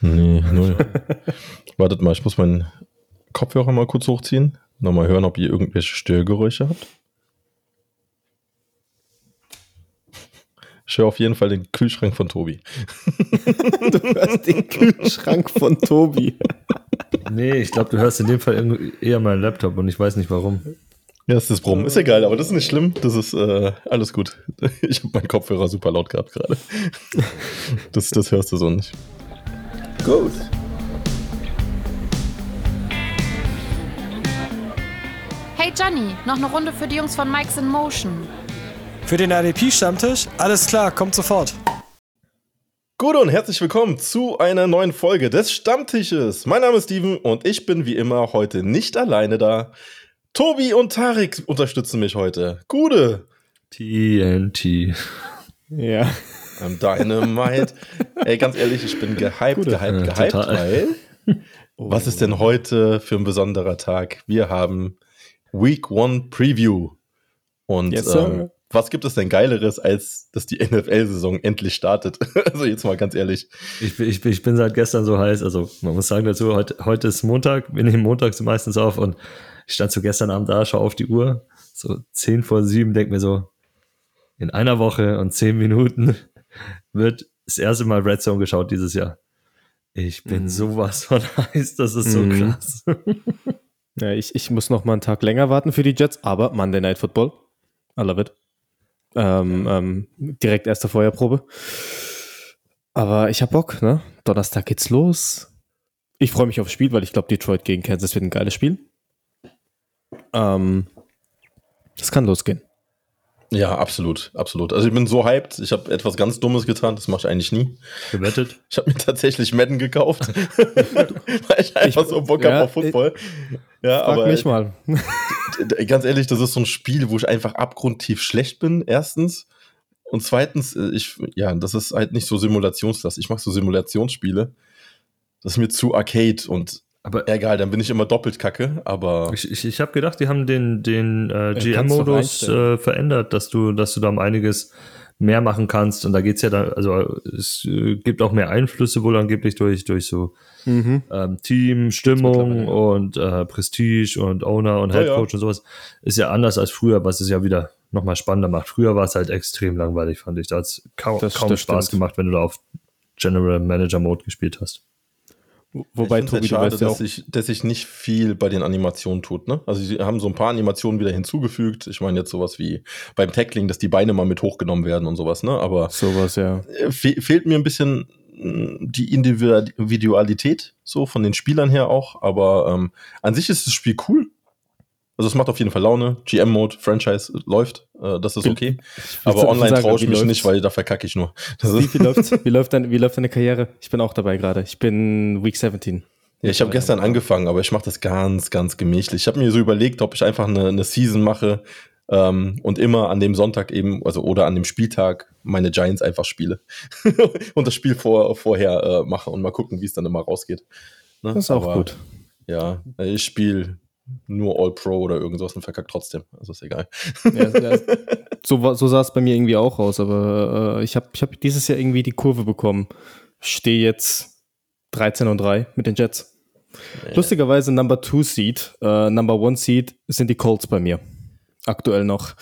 Nee, null. Wartet mal, ich muss meinen Kopfhörer mal kurz hochziehen. Nochmal hören, ob ihr irgendwelche Störgeräusche habt. Ich höre auf jeden Fall den Kühlschrank von Tobi. du hörst den Kühlschrank von Tobi. nee, ich glaube, du hörst in dem Fall eher meinen Laptop und ich weiß nicht warum. Ja, ist das Brummen. Ist egal, aber das ist nicht schlimm. Das ist äh, alles gut. Ich habe meinen Kopfhörer super laut gehabt gerade. Das, das hörst du so nicht. Gut. Hey Johnny, noch eine Runde für die Jungs von Mike's in Motion. Für den ADP-Stammtisch? Alles klar, kommt sofort. Gut und herzlich willkommen zu einer neuen Folge des Stammtisches. Mein Name ist Steven und ich bin wie immer heute nicht alleine da. Tobi und Tarek unterstützen mich heute. Gude. TNT. Ja. I'm Dynamite. Ey, ganz ehrlich, ich bin gehypt, Gute. gehypt, gehypt, Total. weil was ist denn heute für ein besonderer Tag? Wir haben Week One Preview. Und yes, ähm, was gibt es denn Geileres, als dass die NFL-Saison endlich startet? also jetzt mal ganz ehrlich. Ich, ich, ich, bin seit gestern so heiß. Also man muss sagen dazu, heute, heute ist Montag, wir nehmen montags meistens auf und ich stand so gestern Abend da, schaue auf die Uhr, so 10 vor 7, denke mir so, in einer Woche und 10 Minuten wird das erste Mal Red Zone geschaut dieses Jahr. Ich bin mm. sowas von heiß, das ist so mm. krass. ja, ich, ich muss noch mal einen Tag länger warten für die Jets, aber Monday Night Football, I love it. Ähm, ähm, direkt erste Feuerprobe. Aber ich hab Bock, ne? Donnerstag geht's los. Ich freue mich aufs Spiel, weil ich glaube, Detroit gegen Kansas wird ein geiles Spiel. Ähm, das kann losgehen. Ja, absolut, absolut. Also ich bin so hyped. Ich habe etwas ganz Dummes getan. Das mache ich eigentlich nie. Gewettet? Ich habe mir tatsächlich Madden gekauft, weil ich einfach ich, so Bock ja, habe auf Football. Ja, frag aber mich mal. ganz ehrlich, das ist so ein Spiel, wo ich einfach abgrundtief schlecht bin. Erstens und zweitens, äh, ich ja, das ist halt nicht so Simulationslast. Ich mache so Simulationsspiele. Das ist mir zu Arcade und aber egal, dann bin ich immer doppelt kacke, aber. Ich, ich, ich habe gedacht, die haben den, den äh, GM-Modus äh, verändert, dass du, dass du da um einiges mehr machen kannst. Und da geht's ja dann, also es äh, gibt auch mehr Einflüsse wohl angeblich durch, durch so mhm. ähm, Team, Stimmung und äh, Prestige und Owner und Head Coach ja, und sowas. Ist ja anders als früher, was es ja wieder nochmal spannender macht. Früher war es halt extrem langweilig, fand ich. Da hat es kaum, das, kaum das Spaß stimmt. gemacht, wenn du da auf General Manager Mode gespielt hast. Wobei, ich Tobi, halt schade, dass, sich, dass sich nicht viel bei den Animationen tut. Ne? Also sie haben so ein paar Animationen wieder hinzugefügt. Ich meine jetzt sowas wie beim Tackling, dass die Beine mal mit hochgenommen werden und sowas. Ne? Aber sowas, ja. Äh, fe fehlt mir ein bisschen mm, die Individualität so von den Spielern her auch. Aber ähm, an sich ist das Spiel cool. Also es macht auf jeden Fall Laune. GM-Mode, Franchise läuft, äh, das ist okay. Aber online traue ich mich läuft's? nicht, weil da verkacke ich nur. wie, wie, läuft's? wie, läuft dein, wie läuft deine Karriere? Ich bin auch dabei gerade. Ich bin Week 17. Ja, ich habe gestern angefangen, aber ich mache das ganz, ganz gemächlich. Ich habe mir so überlegt, ob ich einfach eine, eine Season mache ähm, und immer an dem Sonntag eben, also oder an dem Spieltag meine Giants einfach spiele und das Spiel vor, vorher äh, mache und mal gucken, wie es dann immer rausgeht. Ne? Das ist auch aber, gut. Ja, ich spiele nur All-Pro oder irgendwas und verkackt trotzdem. Also ist egal. Ja, ja, so, so sah es bei mir irgendwie auch aus, aber äh, ich habe ich hab dieses Jahr irgendwie die Kurve bekommen. Stehe jetzt 13 und 3 mit den Jets. Nee. Lustigerweise Number 2 Seed, äh, Number 1 Seed sind die Colts bei mir. Aktuell noch.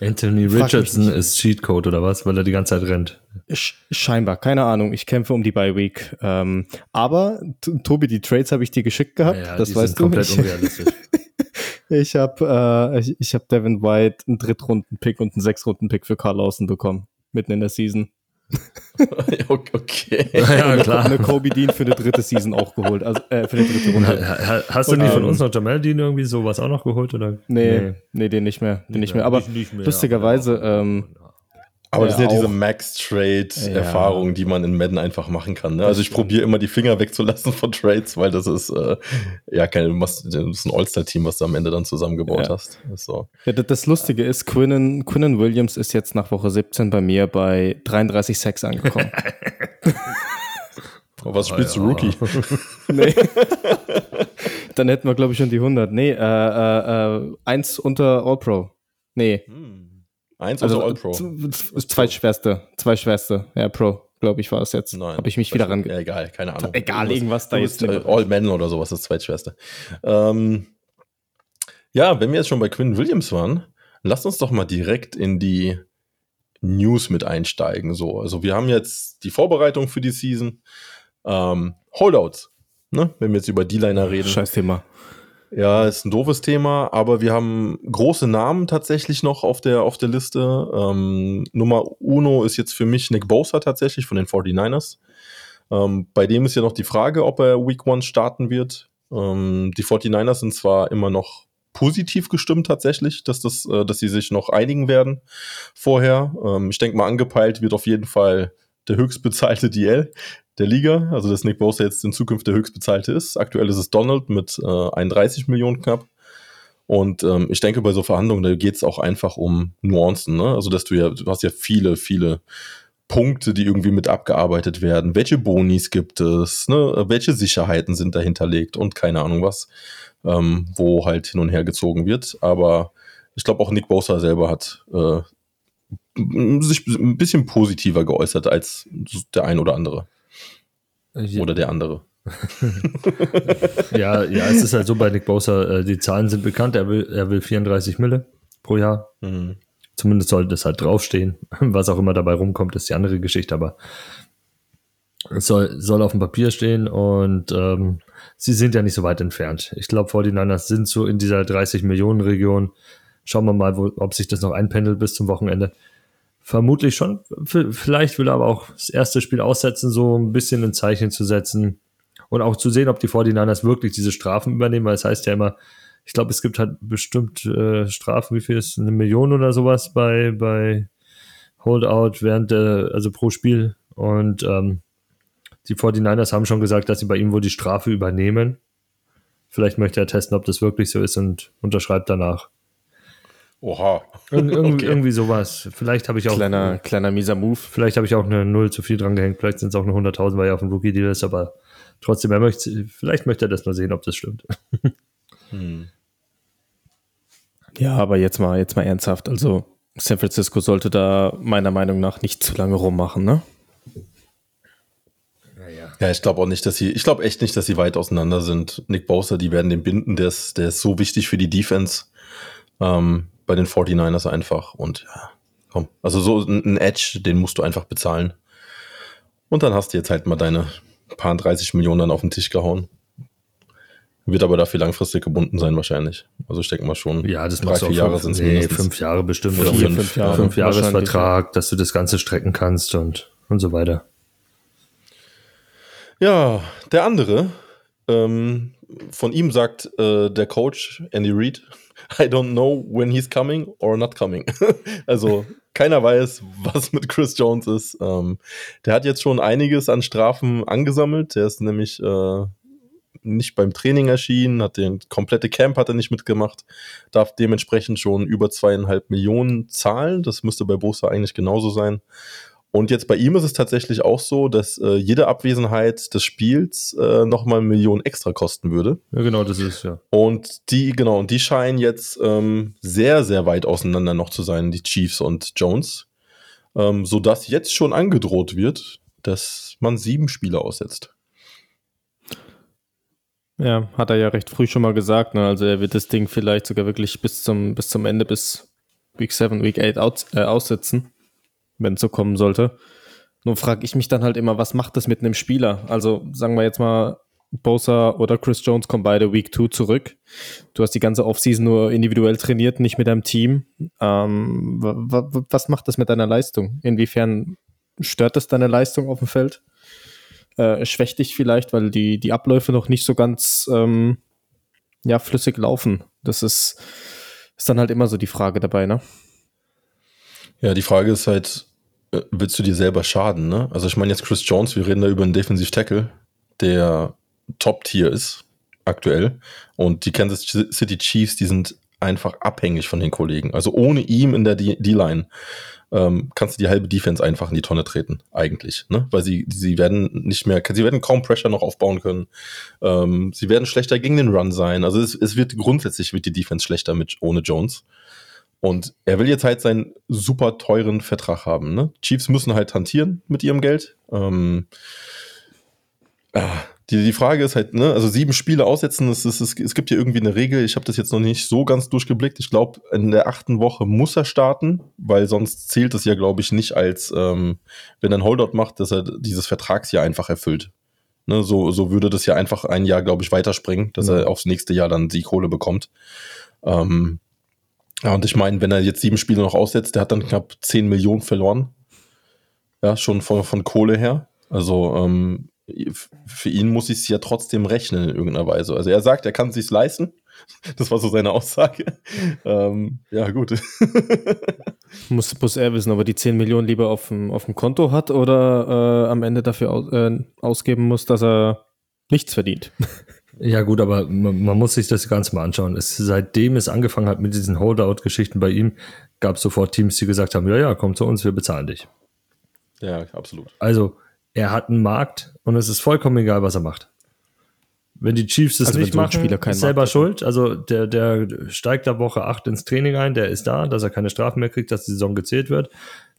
Anthony Richardson ist Cheatcode oder was, weil er die ganze Zeit rennt. Scheinbar, keine Ahnung. Ich kämpfe um die Bye Week. Ähm, aber Tobi, die Trades habe ich dir geschickt gehabt. Ja, das weißt du. Komplett unrealistisch. ich habe äh, ich, ich hab Devin White einen Drittrunden-Pick und einen Sechstrunden-Pick für Carl Lawson bekommen. Mitten in der Season. okay. Ja, klar. Eine Kobe Dean für eine dritte Season auch geholt. Also äh, für eine dritte Runde. Hast du nicht von ähm, uns noch Jamal Dean irgendwie sowas auch noch geholt? Oder? Nee, nee, nee den nicht mehr. Den nicht mehr. Aber nicht, nicht mehr, lustigerweise, ähm, aber das sind ja diese Max-Trade-Erfahrungen, ja. die man in Madden einfach machen kann. Ne? Also ich probiere immer die Finger wegzulassen von Trades, weil das ist äh, ja kein, das ist ein All-Star-Team, was du am Ende dann zusammengebaut ja. hast. So. Ja, das Lustige ist, Quinnen, Quinnen Williams ist jetzt nach Woche 17 bei mir bei 33 Sex angekommen. was spielst du, Rookie? nee. dann hätten wir, glaube ich, schon die 100. Nee, äh, äh, äh, eins unter All-Pro. Nee. Eins also All-Pro? Zweitschwerste. Zweitschwerste, ja, Pro. glaube ich, war es jetzt. Nein. Habe ich mich wieder ran. Ja, egal, keine Ahnung. Egal, irgendwas da jetzt. Äh, All Men oder sowas, das zweitschwerste. Ähm, ja, wenn wir jetzt schon bei Quinn Williams waren, lasst uns doch mal direkt in die News mit einsteigen. So, also wir haben jetzt die Vorbereitung für die Season. Ähm, Holdouts, ne? wenn wir jetzt über D-Liner reden. Scheiß Thema. Ja, ist ein doofes Thema, aber wir haben große Namen tatsächlich noch auf der, auf der Liste. Ähm, Nummer uno ist jetzt für mich Nick Bosa tatsächlich von den 49ers. Ähm, bei dem ist ja noch die Frage, ob er Week One starten wird. Ähm, die 49ers sind zwar immer noch positiv gestimmt tatsächlich, dass, das, äh, dass sie sich noch einigen werden vorher. Ähm, ich denke mal, angepeilt wird auf jeden Fall der höchstbezahlte DL der Liga, also dass Nick Bosa jetzt in Zukunft der höchstbezahlte ist. Aktuell ist es Donald mit äh, 31 Millionen knapp. Und ähm, ich denke, bei so Verhandlungen, da geht es auch einfach um Nuancen. Ne? Also, dass du ja, du hast ja viele, viele Punkte, die irgendwie mit abgearbeitet werden. Welche Bonis gibt es? Ne? Welche Sicherheiten sind dahinterlegt und keine Ahnung was ähm, wo halt hin und her gezogen wird. Aber ich glaube auch Nick Bosa selber hat äh, sich ein bisschen positiver geäußert als der ein oder andere. Oder der andere. ja, ja, es ist halt so bei Nick Bosa, äh, die Zahlen sind bekannt, er will, er will 34 Mille pro Jahr. Mhm. Zumindest sollte das halt draufstehen. Was auch immer dabei rumkommt, ist die andere Geschichte, aber es soll, soll auf dem Papier stehen und ähm, sie sind ja nicht so weit entfernt. Ich glaube, 49ers sind so in dieser 30 Millionen Region. Schauen wir mal, wo, ob sich das noch einpendelt bis zum Wochenende. Vermutlich schon. Vielleicht will er aber auch das erste Spiel aussetzen, so ein bisschen ein Zeichen zu setzen und auch zu sehen, ob die 49ers wirklich diese Strafen übernehmen, weil es heißt ja immer, ich glaube, es gibt halt bestimmt äh, Strafen, wie viel ist eine Million oder sowas bei, bei Holdout während der, also pro Spiel. Und ähm, die 49ers haben schon gesagt, dass sie bei ihm wohl die Strafe übernehmen. Vielleicht möchte er testen, ob das wirklich so ist und unterschreibt danach. Oha. Ir irgendwie, okay. irgendwie sowas. Vielleicht habe ich auch. Kleiner, kleiner mieser Move. Vielleicht habe ich auch eine Null zu viel dran gehängt. Vielleicht sind es auch nur 100.000, weil er auf dem Rookie-Deal ist. Aber trotzdem, er möchte, vielleicht möchte er das mal sehen, ob das stimmt. hm. Ja, aber jetzt mal, jetzt mal ernsthaft. Also, San Francisco sollte da meiner Meinung nach nicht zu lange rummachen, ne? Ja, ich glaube auch nicht, dass sie, ich glaube echt nicht, dass sie weit auseinander sind. Nick Bosa, die werden den binden, der ist, der ist so wichtig für die Defense ähm, bei den 49ers einfach. Und ja, komm, also so ein Edge, den musst du einfach bezahlen. Und dann hast du jetzt halt mal deine paar 30 Millionen dann auf den Tisch gehauen. Wird aber dafür langfristig gebunden sein wahrscheinlich. Also ich denke mal schon. Ja, das drei, vier Jahre sind es nee, fünf Jahre bestimmt. Oder vier, fünf, fünf Jahre. Fünf Jahresvertrag, dass du das Ganze strecken kannst und, und so weiter. Ja, der andere, ähm, von ihm sagt äh, der Coach Andy Reid, I don't know when he's coming or not coming. also keiner weiß, was mit Chris Jones ist. Ähm, der hat jetzt schon einiges an Strafen angesammelt. Der ist nämlich äh, nicht beim Training erschienen, hat den komplette Camp hat er nicht mitgemacht, darf dementsprechend schon über zweieinhalb Millionen zahlen. Das müsste bei Bosa eigentlich genauso sein. Und jetzt bei ihm ist es tatsächlich auch so, dass äh, jede Abwesenheit des Spiels äh, nochmal eine Million extra kosten würde. Ja, genau, das ist ja. Und die, genau, und die scheinen jetzt ähm, sehr, sehr weit auseinander noch zu sein, die Chiefs und Jones. Ähm, sodass jetzt schon angedroht wird, dass man sieben Spiele aussetzt. Ja, hat er ja recht früh schon mal gesagt. Ne? Also er wird das Ding vielleicht sogar wirklich bis zum, bis zum Ende, bis Week 7, Week 8 aus, äh, aussetzen wenn es so kommen sollte. Nur frage ich mich dann halt immer, was macht das mit einem Spieler? Also sagen wir jetzt mal, Bosa oder Chris Jones kommen beide Week 2 zurück. Du hast die ganze Offseason nur individuell trainiert, nicht mit deinem Team. Ähm, was macht das mit deiner Leistung? Inwiefern stört das deine Leistung auf dem Feld? Äh, schwächt dich vielleicht, weil die, die Abläufe noch nicht so ganz ähm, ja, flüssig laufen. Das ist, ist dann halt immer so die Frage dabei, ne? Ja, die Frage ist halt, äh, willst du dir selber schaden, ne? Also ich meine jetzt Chris Jones, wir reden da über einen Defensive Tackle, der Top-Tier ist, aktuell. Und die Kansas City Chiefs, die sind einfach abhängig von den Kollegen. Also ohne ihm in der D-Line ähm, kannst du die halbe Defense einfach in die Tonne treten, eigentlich. Ne? Weil sie, sie werden nicht mehr, sie werden kaum Pressure noch aufbauen können. Ähm, sie werden schlechter gegen den Run sein. Also es, es wird grundsätzlich wird die Defense schlechter mit ohne Jones. Und er will jetzt halt seinen super teuren Vertrag haben. Ne? Chiefs müssen halt hantieren mit ihrem Geld. Ähm, ah, die, die Frage ist halt, ne, also sieben Spiele aussetzen, es, es, es, gibt ja irgendwie eine Regel, ich habe das jetzt noch nicht so ganz durchgeblickt. Ich glaube, in der achten Woche muss er starten, weil sonst zählt es ja, glaube ich, nicht als, ähm, wenn er ein Holdout macht, dass er dieses Vertragsjahr einfach erfüllt. Ne, so, so würde das ja einfach ein Jahr, glaube ich, weiterspringen, dass ja. er aufs nächste Jahr dann die Kohle bekommt. Ähm, ja, und ich meine, wenn er jetzt sieben Spiele noch aussetzt, der hat dann knapp zehn Millionen verloren. Ja, schon von, von Kohle her. Also ähm, für ihn muss ich es ja trotzdem rechnen in irgendeiner Weise. Also er sagt, er kann es sich leisten. Das war so seine Aussage. ähm, ja, gut. muss, muss er wissen, ob er die 10 Millionen lieber auf dem, auf dem Konto hat oder äh, am Ende dafür aus, äh, ausgeben muss, dass er nichts verdient. Ja, gut, aber man, man, muss sich das Ganze mal anschauen. Es, seitdem es angefangen hat mit diesen Holdout-Geschichten bei ihm, gab es sofort Teams, die gesagt haben: Ja, ja, komm zu uns, wir bezahlen dich. Ja, absolut. Also, er hat einen Markt und es ist vollkommen egal, was er macht. Wenn die Chiefs es also nicht machen, ist selber Markt schuld. Also der, der steigt da Woche 8 ins Training ein, der ist da, dass er keine Strafen mehr kriegt, dass die Saison gezählt wird.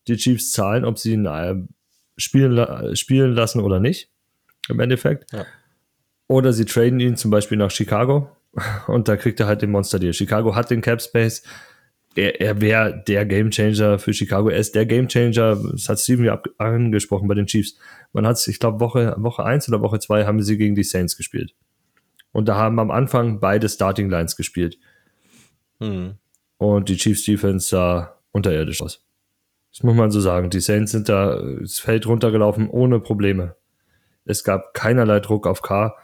Die Chiefs zahlen, ob sie ihn äh, spielen, spielen lassen oder nicht, im Endeffekt. Ja. Oder sie traden ihn zum Beispiel nach Chicago und da kriegt er halt den Monster Deal. Chicago hat den Cap Space, er, er wäre der Gamechanger für Chicago. Er ist der Gamechanger, das hat Steven ja angesprochen bei den Chiefs. Man hat ich glaube, Woche, Woche 1 oder Woche 2 haben sie gegen die Saints gespielt. Und da haben am Anfang beide Starting Lines gespielt. Hm. Und die Chiefs Defense sah unterirdisch aus. Das muss man so sagen. Die Saints sind da das Feld runtergelaufen ohne Probleme. Es gab keinerlei Druck auf K.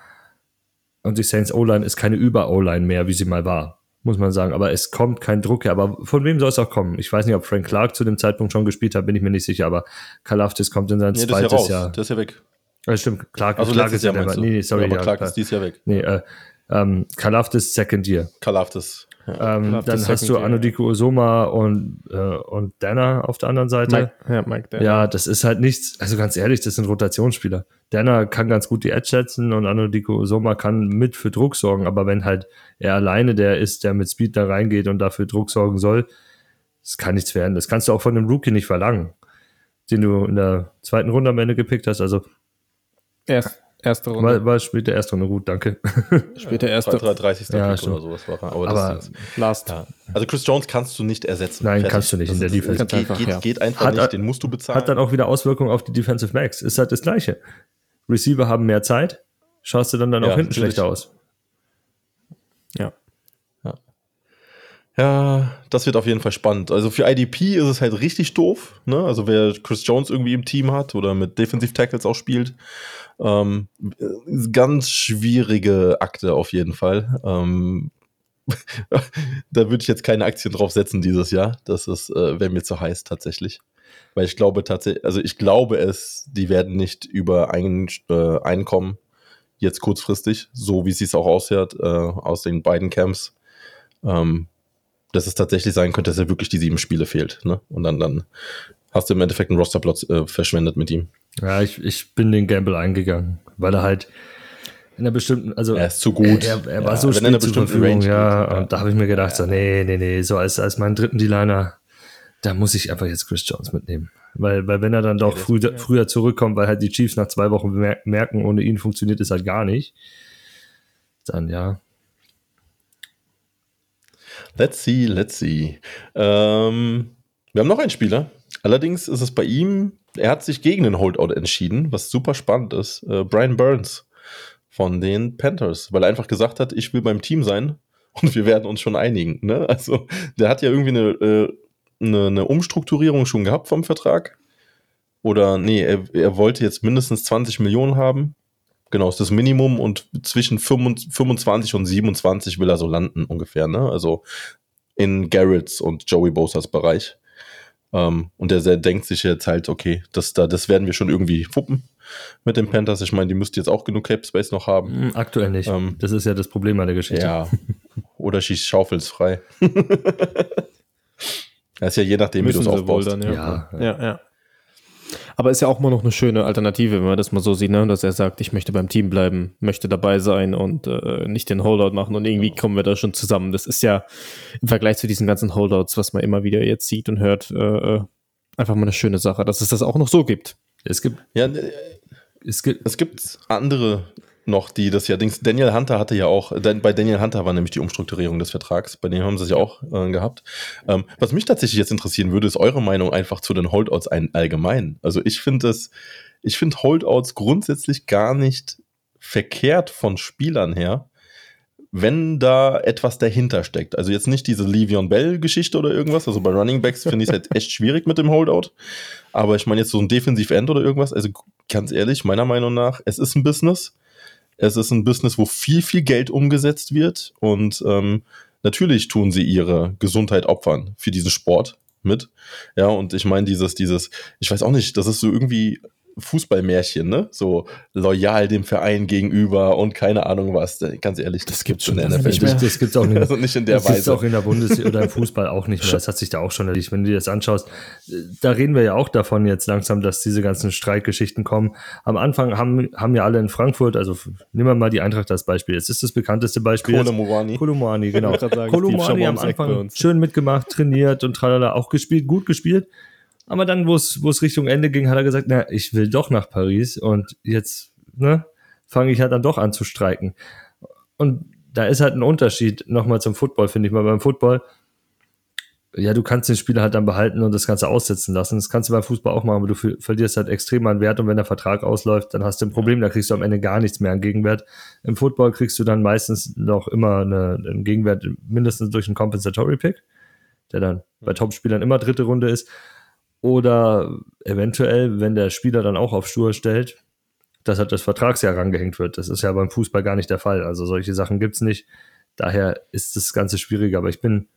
Und die Saints O-Line ist keine Über-O-Line mehr, wie sie mal war muss man sagen. Aber es kommt kein Druck her. Aber von wem soll es auch kommen? Ich weiß nicht, ob Frank Clark zu dem Zeitpunkt schon gespielt hat, bin ich mir nicht sicher. Aber Kalaftis kommt in sein nee, zweites das ist ja Jahr. Das ist ja weg. Ja, stimmt. Clark, also Clark ist ja der. Nee, nee, sorry. Ja, aber Clark ja, ist dieses Jahr weg. Nee, äh, ähm, Kalaftis Second Year. Kalaftis. Ähm, dann hast du Anodiko Osoma und, äh, und Danner auf der anderen Seite. Mike, ja, Mike Danner. Ja, das ist halt nichts, also ganz ehrlich, das sind Rotationsspieler. Danner kann ganz gut die Edge setzen und Anodiko Osoma kann mit für Druck sorgen, aber wenn halt er alleine der ist, der mit Speed da reingeht und dafür Druck sorgen soll, das kann nichts werden. Das kannst du auch von einem Rookie nicht verlangen, den du in der zweiten Runde am Ende gepickt hast. Also Erst, Erste Runde. War, war der erste Runde gut, danke. Der erste. 30. Ja, Pick oder sowas war er. Aber, aber das, last. Ja. Also Chris Jones kannst du nicht ersetzen. Nein, Fertig. kannst du nicht das in der Defense. Geht, einfach, geht, ja. geht einfach hat, nicht, den musst du bezahlen. Hat dann auch wieder Auswirkungen auf die Defensive Max. Ist halt das Gleiche. Receiver haben mehr Zeit, schaust du dann, dann auch ja, hinten natürlich. schlechter aus. Ja. Ja, das wird auf jeden Fall spannend. Also für IDP ist es halt richtig doof. Ne? Also wer Chris Jones irgendwie im Team hat oder mit Defensive Tackles auch spielt, ähm, ganz schwierige Akte auf jeden Fall. Ähm, da würde ich jetzt keine Aktien drauf setzen dieses Jahr. Das äh, wäre mir zu heiß tatsächlich. Weil ich glaube tatsächlich, also ich glaube es, die werden nicht über ein äh, Einkommen jetzt kurzfristig, so wie es sich auch aushört, äh, aus den beiden Camps. Ähm, dass es tatsächlich sein könnte, dass er wirklich die sieben Spiele fehlt. Ne? Und dann, dann hast du im Endeffekt einen Rosterplot äh, verschwendet mit ihm. Ja, ich, ich bin den Gamble eingegangen, weil er halt in einer bestimmten, also er ist zu gut. Er, er war so wenn spät zur Verfügung, Range ja, geht, und da habe ich mir gedacht, ja. so, nee, nee, nee, so als, als meinen dritten D-Liner, da muss ich einfach jetzt Chris Jones mitnehmen. Weil, weil wenn er dann doch früh, früher zurückkommt, weil halt die Chiefs nach zwei Wochen merken, ohne ihn funktioniert es halt gar nicht, dann ja. Let's see, let's see. Ähm, wir haben noch einen Spieler. Allerdings ist es bei ihm er hat sich gegen den Holdout entschieden, was super spannend ist. Äh, Brian Burns von den Panthers, weil er einfach gesagt hat, ich will beim Team sein und wir werden uns schon einigen. Ne? Also der hat ja irgendwie eine, äh, eine, eine, Umstrukturierung schon gehabt vom Vertrag. Oder nee, er, er, wollte jetzt mindestens 20 Millionen haben. Genau, ist das Minimum und zwischen 25 und 27 will er so landen ungefähr. Ne? Also in Garretts und Joey Bosas Bereich. Ähm, und der, der denkt sich jetzt halt, okay, das, da, das werden wir schon irgendwie fuppen mit den Panthers. Ich meine, die müsst jetzt auch genug Cap Space noch haben. Hm, aktuell nicht. Ähm, das ist ja das Problem an der Geschichte. Ja. Oder schießt Schaufels frei. das ist ja je nachdem, Müssen wie du es aufbaust. Dann, ja. Ja, ja. ja. Aber ist ja auch mal noch eine schöne Alternative, wenn man das mal so sieht, ne? dass er sagt, ich möchte beim Team bleiben, möchte dabei sein und äh, nicht den Holdout machen und irgendwie kommen wir da schon zusammen. Das ist ja im Vergleich zu diesen ganzen Holdouts, was man immer wieder jetzt sieht und hört, äh, äh einfach mal eine schöne Sache, dass es das auch noch so gibt. Es gibt ja, es gibt, es gibt andere noch, die das ja, Daniel Hunter hatte ja auch, bei Daniel Hunter war nämlich die Umstrukturierung des Vertrags, bei dem haben sie es ja auch äh, gehabt. Ähm, was mich tatsächlich jetzt interessieren würde, ist eure Meinung einfach zu den Holdouts ein, allgemein. Also ich finde es, ich finde Holdouts grundsätzlich gar nicht verkehrt von Spielern her, wenn da etwas dahinter steckt. Also jetzt nicht diese Le'Veon Bell-Geschichte oder irgendwas. Also bei Running Backs finde ich es halt echt schwierig mit dem Holdout. Aber ich meine jetzt so ein Defensiv-End oder irgendwas. Also ganz ehrlich, meiner Meinung nach, es ist ein Business. Es ist ein Business, wo viel, viel Geld umgesetzt wird und ähm, natürlich tun sie ihre Gesundheit opfern für diesen Sport mit. Ja, und ich meine, dieses, dieses, ich weiß auch nicht, das ist so irgendwie Fußballmärchen, ne? So loyal dem Verein gegenüber und keine Ahnung was. Ganz ehrlich, das, das gibt schon in der NFL nicht mehr. Das gibt's auch nicht, also nicht in der das Weise. Das auch in der Bundesliga oder im Fußball auch nicht mehr. Das hat sich da auch schon erledigt. Wenn du dir das anschaust, da reden wir ja auch davon jetzt langsam, dass diese ganzen Streikgeschichten kommen. Am Anfang haben, haben ja alle in Frankfurt, also nehmen wir mal die Eintracht als Beispiel. Jetzt ist das bekannteste Beispiel. Kolomoani. Kolomoani, genau. Kolomoani am Anfang schön mitgemacht, trainiert und tralala, auch gespielt, gut gespielt. Aber dann, wo es, wo es Richtung Ende ging, hat er gesagt, na, ich will doch nach Paris und jetzt, ne, fange ich halt dann doch an zu streiken. Und da ist halt ein Unterschied nochmal zum Football, finde ich mal. Beim Football, ja, du kannst den Spieler halt dann behalten und das Ganze aussetzen lassen. Das kannst du beim Fußball auch machen, aber du verlierst halt extrem an Wert und wenn der Vertrag ausläuft, dann hast du ein Problem, da kriegst du am Ende gar nichts mehr an Gegenwert. Im Football kriegst du dann meistens noch immer eine, einen Gegenwert, mindestens durch einen Compensatory Pick, der dann bei Topspielern immer dritte Runde ist. Oder eventuell, wenn der Spieler dann auch auf Stur stellt, dass halt das Vertragsjahr rangehängt wird. Das ist ja beim Fußball gar nicht der Fall. Also solche Sachen gibt's nicht. Daher ist das Ganze schwieriger. Aber ich bin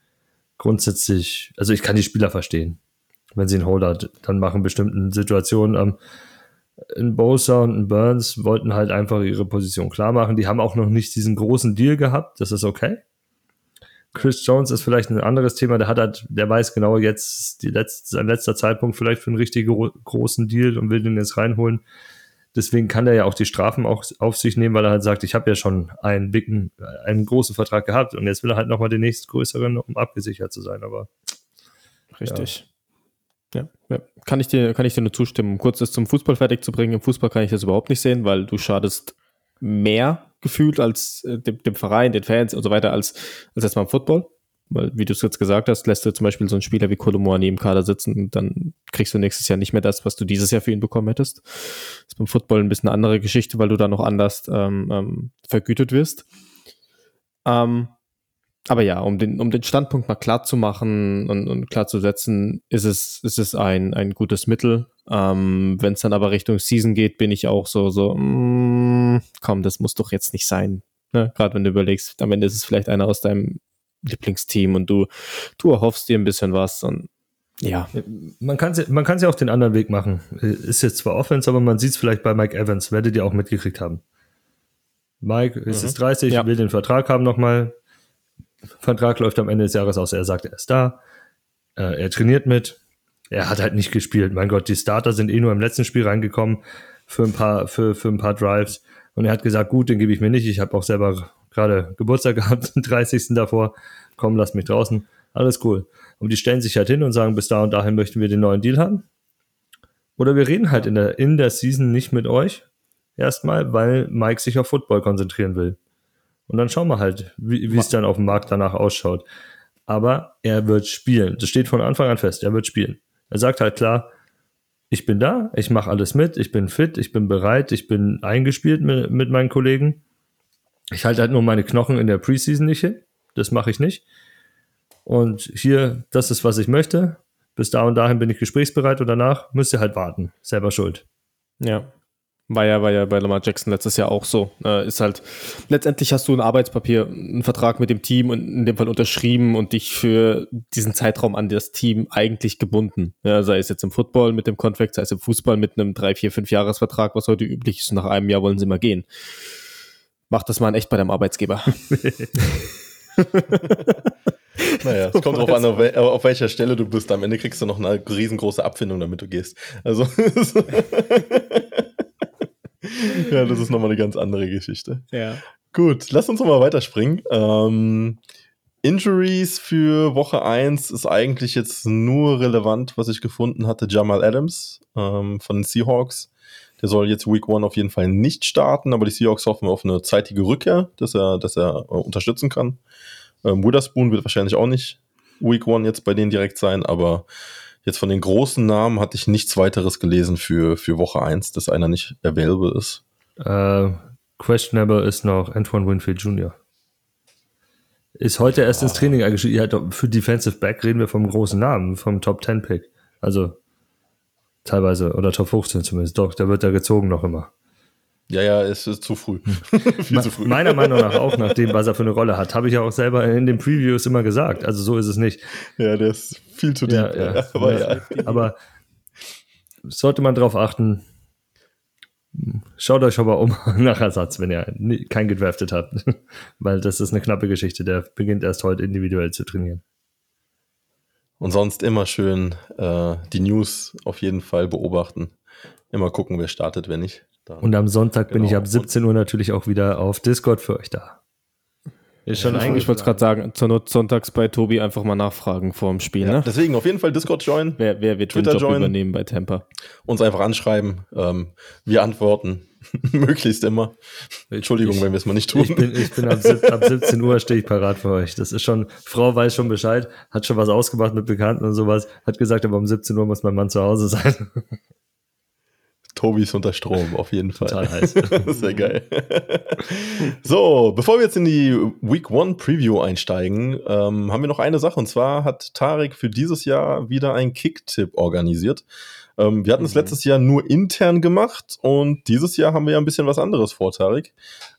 grundsätzlich, also ich kann die Spieler verstehen, wenn sie einen Holder dann machen, bestimmten Situationen. Ähm, in Bosa und in Burns wollten halt einfach ihre Position klar machen. Die haben auch noch nicht diesen großen Deal gehabt. Das ist okay. Chris Jones ist vielleicht ein anderes Thema. Der hat halt, der weiß genau jetzt die letzte, sein letzter Zeitpunkt vielleicht für einen richtig großen Deal und will den jetzt reinholen. Deswegen kann er ja auch die Strafen auch auf sich nehmen, weil er halt sagt, ich habe ja schon einen dicken, einen großen Vertrag gehabt und jetzt will er halt nochmal den nächsten größeren, um abgesichert zu sein. Aber richtig. Ja. Ja, Kann, ich dir, kann ich dir nur zustimmen. Kurz das zum Fußball fertig zu bringen. Im Fußball kann ich das überhaupt nicht sehen, weil du schadest mehr gefühlt als äh, dem, dem, Verein, den Fans und so weiter, als, als jetzt im Football. Weil, wie du es jetzt gesagt hast, lässt du zum Beispiel so einen Spieler wie Kolomoani im Kader sitzen, dann kriegst du nächstes Jahr nicht mehr das, was du dieses Jahr für ihn bekommen hättest. Das ist beim Football ein bisschen eine andere Geschichte, weil du da noch anders ähm, ähm, vergütet wirst. Ähm, aber ja, um den, um den Standpunkt mal klar zu machen und, und klar zu setzen, ist es, ist es ein, ein gutes Mittel. Ähm, Wenn es dann aber Richtung Season geht, bin ich auch so, so, mm, komm, das muss doch jetzt nicht sein. Ne? Gerade wenn du überlegst, am Ende ist es vielleicht einer aus deinem Lieblingsteam und du, du erhoffst dir ein bisschen was und ja. Man kann es man kann's ja auch den anderen Weg machen. Ist jetzt zwar Offense, aber man sieht es vielleicht bei Mike Evans, werdet ihr auch mitgekriegt haben. Mike ist mhm. jetzt 30, ja. will den Vertrag haben nochmal. Vertrag läuft am Ende des Jahres aus. Er sagt, er ist da. Äh, er trainiert mit er hat halt nicht gespielt. Mein Gott, die Starter sind eh nur im letzten Spiel reingekommen für ein paar, für, für ein paar Drives. Und er hat gesagt, gut, den gebe ich mir nicht. Ich habe auch selber gerade Geburtstag gehabt, den 30. davor. Komm, lass mich draußen. Alles cool. Und die stellen sich halt hin und sagen, bis da und dahin möchten wir den neuen Deal haben. Oder wir reden halt in der, in der Season nicht mit euch. Erstmal, weil Mike sich auf Football konzentrieren will. Und dann schauen wir halt, wie es dann auf dem Markt danach ausschaut. Aber er wird spielen. Das steht von Anfang an fest. Er wird spielen. Er sagt halt klar, ich bin da, ich mache alles mit, ich bin fit, ich bin bereit, ich bin eingespielt mit, mit meinen Kollegen. Ich halte halt nur meine Knochen in der Preseason nicht hin. Das mache ich nicht. Und hier, das ist, was ich möchte. Bis da und dahin bin ich gesprächsbereit und danach müsst ihr halt warten. Selber schuld. Ja. War ja, war ja bei Lamar Jackson letztes Jahr auch so. Äh, ist halt, letztendlich hast du ein Arbeitspapier, einen Vertrag mit dem Team und in dem Fall unterschrieben und dich für diesen Zeitraum an das Team eigentlich gebunden. Ja, sei es jetzt im Football mit dem Contract, sei es im Fußball mit einem 3, 4, 5 Jahresvertrag, was heute üblich ist. Nach einem Jahr wollen sie mal gehen. Mach das mal in echt bei deinem Arbeitsgeber. Naja, es kommt drauf an, auf, wel auf, welcher Stelle du bist. Am Ende kriegst du noch eine riesengroße Abfindung, damit du gehst. Also. ja, das ist nochmal eine ganz andere Geschichte. Ja. Gut, lass uns nochmal weiterspringen. Ähm, Injuries für Woche 1 ist eigentlich jetzt nur relevant, was ich gefunden hatte. Jamal Adams ähm, von den Seahawks. Der soll jetzt Week 1 auf jeden Fall nicht starten, aber die Seahawks hoffen auf eine zeitige Rückkehr, dass er, dass er äh, unterstützen kann. Ähm, Witherspoon wird wahrscheinlich auch nicht Week 1 jetzt bei denen direkt sein, aber jetzt von den großen Namen hatte ich nichts weiteres gelesen für, für Woche 1, dass einer nicht available ist. Uh, questionable ist noch Antoine Winfield Jr. Ist heute erst oh. ins Training eingeschrieben. Ja, für Defensive Back reden wir vom großen Namen, vom Top 10 Pick. Also teilweise, oder Top 15 zumindest. Doch, der wird da gezogen noch immer. Ja, ja, es ist zu früh. Viel zu früh. Meiner Meinung nach auch, nach dem, was er für eine Rolle hat. Habe ich ja auch selber in den Previews immer gesagt. Also so ist es nicht. Ja, der ist viel zu deep. Ja, ja. Aber, ja. aber sollte man darauf achten, schaut euch aber um nach Ersatz, wenn ihr keinen gedraftet habt. Weil das ist eine knappe Geschichte. Der beginnt erst heute individuell zu trainieren. Und sonst immer schön äh, die News auf jeden Fall beobachten. Immer gucken, wer startet, wer nicht. Dann Und am Sonntag genau. bin ich genau. ab 17 Uhr natürlich auch wieder auf Discord für euch da. Ist schon ja, ich wollte gerade sagen, zur Not sonntags bei Tobi einfach mal nachfragen vor dem Spiel. Ja, ne? Deswegen auf jeden Fall Discord joinen. Wer, wer wird Twitter den Job join, übernehmen bei Tampa? Uns einfach anschreiben. Ähm, wir antworten. Möglichst immer. Entschuldigung, ich, wenn wir es mal nicht tun. Ich bin, ich bin ab, ab 17 Uhr stehe ich parat für euch. Das ist schon, Frau weiß schon Bescheid, hat schon was ausgemacht mit Bekannten und sowas, hat gesagt, aber um 17 Uhr muss mein Mann zu Hause sein. Tobi ist unter Strom, auf jeden Fall. Total heiß. Sehr geil. so, bevor wir jetzt in die Week One Preview einsteigen, ähm, haben wir noch eine Sache. Und zwar hat Tarek für dieses Jahr wieder einen Kick-Tipp organisiert. Ähm, wir hatten es mhm. letztes Jahr nur intern gemacht und dieses Jahr haben wir ja ein bisschen was anderes vor, Tarek.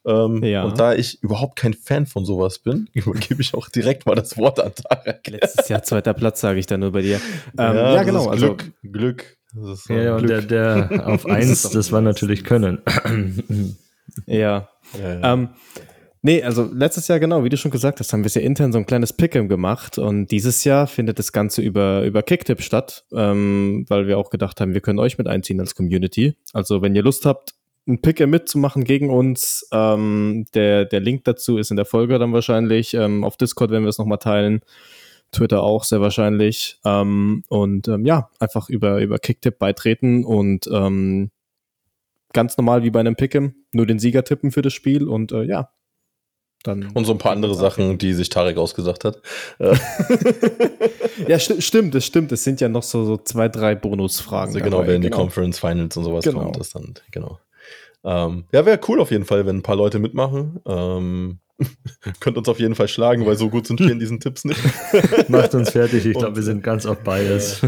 Ähm, ja. Und da ich überhaupt kein Fan von sowas bin, übergebe ich auch direkt mal das Wort an Tarek. Letztes Jahr zweiter Platz, sage ich dann nur bei dir. Ähm, ja, ja genau. Glück, also, Glück. So ja, und der, der auf 1, das war natürlich Können. ja. ja, ja. Ähm, nee, also letztes Jahr, genau, wie du schon gesagt hast, haben wir es ja intern so ein kleines Pick'em gemacht und dieses Jahr findet das Ganze über, über Kicktip statt, ähm, weil wir auch gedacht haben, wir können euch mit einziehen als Community. Also, wenn ihr Lust habt, ein Pick'em mitzumachen gegen uns, ähm, der, der Link dazu ist in der Folge dann wahrscheinlich. Ähm, auf Discord werden wir es nochmal teilen. Twitter auch sehr wahrscheinlich. Ähm, und ähm, ja, einfach über, über Kicktip beitreten und ähm, ganz normal wie bei einem Pick'em, nur den Sieger tippen für das Spiel und äh, ja. Dann und so ein paar andere Sachen, die sich Tarek ausgesagt hat. ja, st stimmt, das stimmt. Es sind ja noch so, so zwei, drei Bonusfragen. Also genau, wenn die genau. Conference Finals und sowas genau. kommt, das dann, genau. Ähm, ja, wäre cool auf jeden Fall, wenn ein paar Leute mitmachen. Ähm, Könnt uns auf jeden Fall schlagen, weil so gut sind wir in diesen Tipps nicht. Macht uns fertig. Ich glaube, wir sind ganz auf Bias.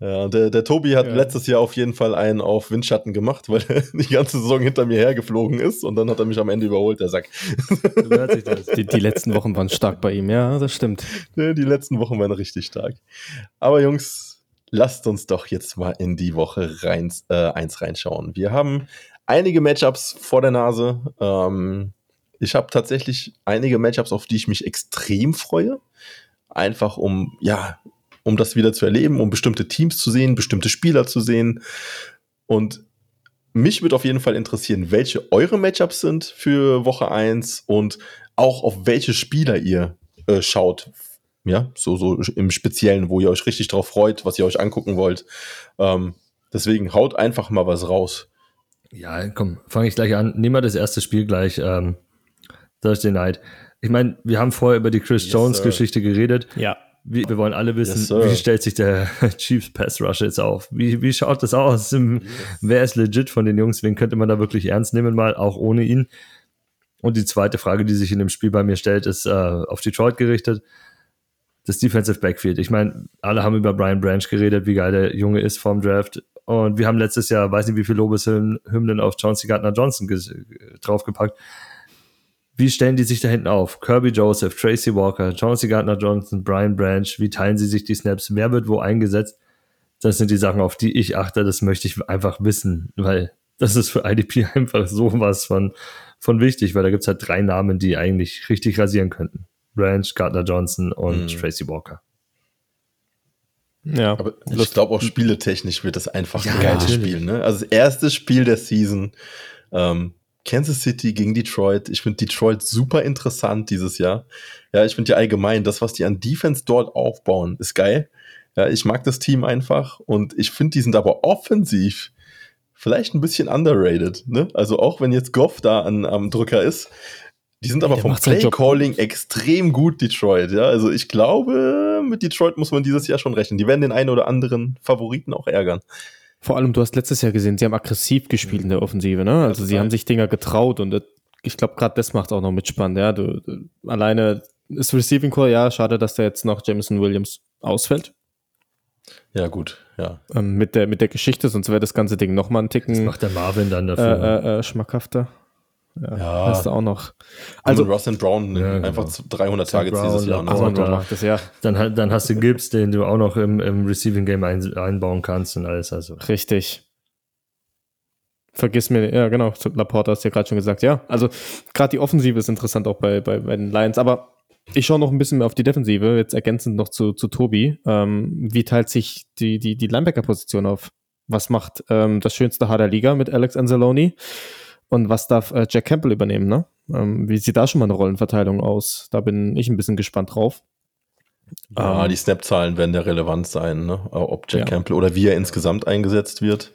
Ja, der, der Tobi hat ja. letztes Jahr auf jeden Fall einen auf Windschatten gemacht, weil er die ganze Saison hinter mir hergeflogen ist und dann hat er mich am Ende überholt, der Sack. Die, die letzten Wochen waren stark bei ihm, ja, das stimmt. Ja, die letzten Wochen waren richtig stark. Aber Jungs, lasst uns doch jetzt mal in die Woche rein, äh, eins reinschauen. Wir haben einige Matchups vor der Nase. Ähm, ich habe tatsächlich einige Matchups, auf die ich mich extrem freue. Einfach um, ja, um das wieder zu erleben, um bestimmte Teams zu sehen, bestimmte Spieler zu sehen. Und mich würde auf jeden Fall interessieren, welche eure Matchups sind für Woche 1 und auch auf welche Spieler ihr äh, schaut. Ja, so, so im Speziellen, wo ihr euch richtig drauf freut, was ihr euch angucken wollt. Ähm, deswegen haut einfach mal was raus. Ja, komm, fange ich gleich an. Nehmen wir das erste Spiel gleich. Ähm, Thursday Night. Ich meine, wir haben vorher über die Chris yes, Jones-Geschichte geredet. Ja. Wie, wir wollen alle wissen, yes, wie stellt sich der Chiefs Pass Rush jetzt auf? Wie, wie schaut das aus? Yes. Wer ist legit von den Jungs? Wen könnte man da wirklich ernst nehmen, mal auch ohne ihn? Und die zweite Frage, die sich in dem Spiel bei mir stellt, ist äh, auf Detroit gerichtet. Das Defensive Backfield. Ich meine, alle haben über Brian Branch geredet, wie geil der Junge ist vom Draft. Und wir haben letztes Jahr, weiß nicht wie viele Lobeshymnen auf Chauncey Gardner Johnson draufgepackt. Wie stellen die sich da hinten auf? Kirby Joseph, Tracy Walker, Chauncey Gardner Johnson, Brian Branch, wie teilen sie sich die Snaps? Wer wird wo eingesetzt? Das sind die Sachen, auf die ich achte. Das möchte ich einfach wissen, weil das ist für IDP einfach sowas von, von wichtig, weil da gibt es halt drei Namen, die eigentlich richtig rasieren könnten. Branch, Gardner Johnson und mhm. Tracy Walker. Ja, aber ich glaube auch spieletechnisch wird das einfach ja, ein geiles natürlich. Spiel. Ne? Also das erste Spiel der Season. Ähm, Kansas City gegen Detroit. Ich finde Detroit super interessant dieses Jahr. Ja, ich finde ja allgemein, das, was die an Defense dort aufbauen, ist geil. Ja, ich mag das Team einfach und ich finde, die sind aber offensiv vielleicht ein bisschen underrated. Ne? Also auch wenn jetzt Goff da an, am Drücker ist, die sind aber vom Play-Calling extrem gut, Detroit. Ja, also ich glaube, mit Detroit muss man dieses Jahr schon rechnen. Die werden den einen oder anderen Favoriten auch ärgern. Vor allem, du hast letztes Jahr gesehen, sie haben aggressiv gespielt in der Offensive, ne? Also sie haben sich Dinger getraut und ich glaube, gerade das macht auch noch mit spannend, ja. Du, du, alleine ist Receiving Core, ja, schade, dass da jetzt noch Jameson Williams ausfällt. Ja, gut, ja. Ähm, mit, der, mit der Geschichte, sonst wäre das ganze Ding nochmal ein Ticken. Das macht der Marvin dann dafür. Äh, äh, äh schmackhafter. Ja, ja. Hast du auch noch. Also, Russ and Brown ja, einfach genau. 300 Tage dieses Jahr. Ne? Also, da, das, ja. dann, dann hast du Gibbs, den du auch noch im, im Receiving Game ein, einbauen kannst und alles. Also. Richtig. Vergiss mir, ja genau, Laporte hast du ja gerade schon gesagt, ja. Also gerade die Offensive ist interessant auch bei, bei, bei den Lions, aber ich schaue noch ein bisschen mehr auf die Defensive, jetzt ergänzend noch zu, zu Tobi. Ähm, wie teilt sich die, die, die Linebacker-Position auf? Was macht ähm, das schönste Haar der Liga mit Alex Anzalone? Und was darf äh, Jack Campbell übernehmen, ne? Ähm, wie sieht da schon mal eine Rollenverteilung aus? Da bin ich ein bisschen gespannt drauf. Ja, ähm, die Snap-Zahlen werden ja relevant sein, ne? Ob Jack ja. Campbell oder wie er insgesamt eingesetzt wird.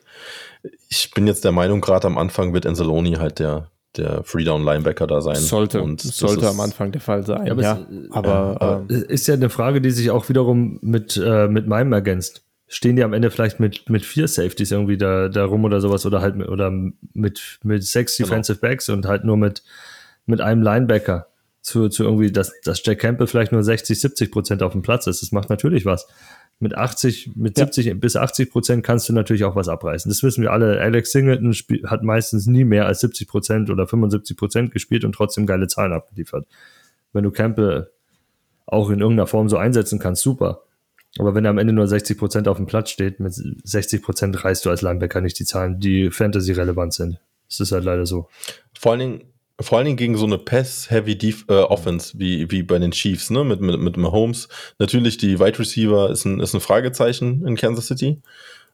Ich bin jetzt der Meinung, gerade am Anfang wird Anzalone halt der, der Freedown-Linebacker da sein. Sollte, und sollte am Anfang der Fall sein. Ja, aber, ja, es, aber äh, ist ja eine Frage, die sich auch wiederum mit, äh, mit meinem ergänzt stehen die am Ende vielleicht mit, mit vier Safeties irgendwie da, da rum oder sowas oder halt mit, oder mit, mit sechs genau. Defensive Backs und halt nur mit, mit einem Linebacker zu, zu irgendwie, dass, dass Jack Campbell vielleicht nur 60, 70 Prozent auf dem Platz ist. Das macht natürlich was. Mit 80, mit ja. 70 bis 80 Prozent kannst du natürlich auch was abreißen. Das wissen wir alle. Alex Singleton hat meistens nie mehr als 70 Prozent oder 75 Prozent gespielt und trotzdem geile Zahlen abgeliefert. Wenn du Campbell auch in irgendeiner Form so einsetzen kannst, super. Aber wenn er am Ende nur 60 Prozent auf dem Platz steht, mit 60 Prozent reißt du als Linebacker nicht die Zahlen, die Fantasy-relevant sind. Das ist halt leider so. Vor allen Dingen, vor allen Dingen gegen so eine Pass-Heavy äh, Offense wie, wie bei den Chiefs, ne, mit, mit, mit Mahomes. Natürlich, die Wide Receiver ist ein, ist ein Fragezeichen in Kansas City.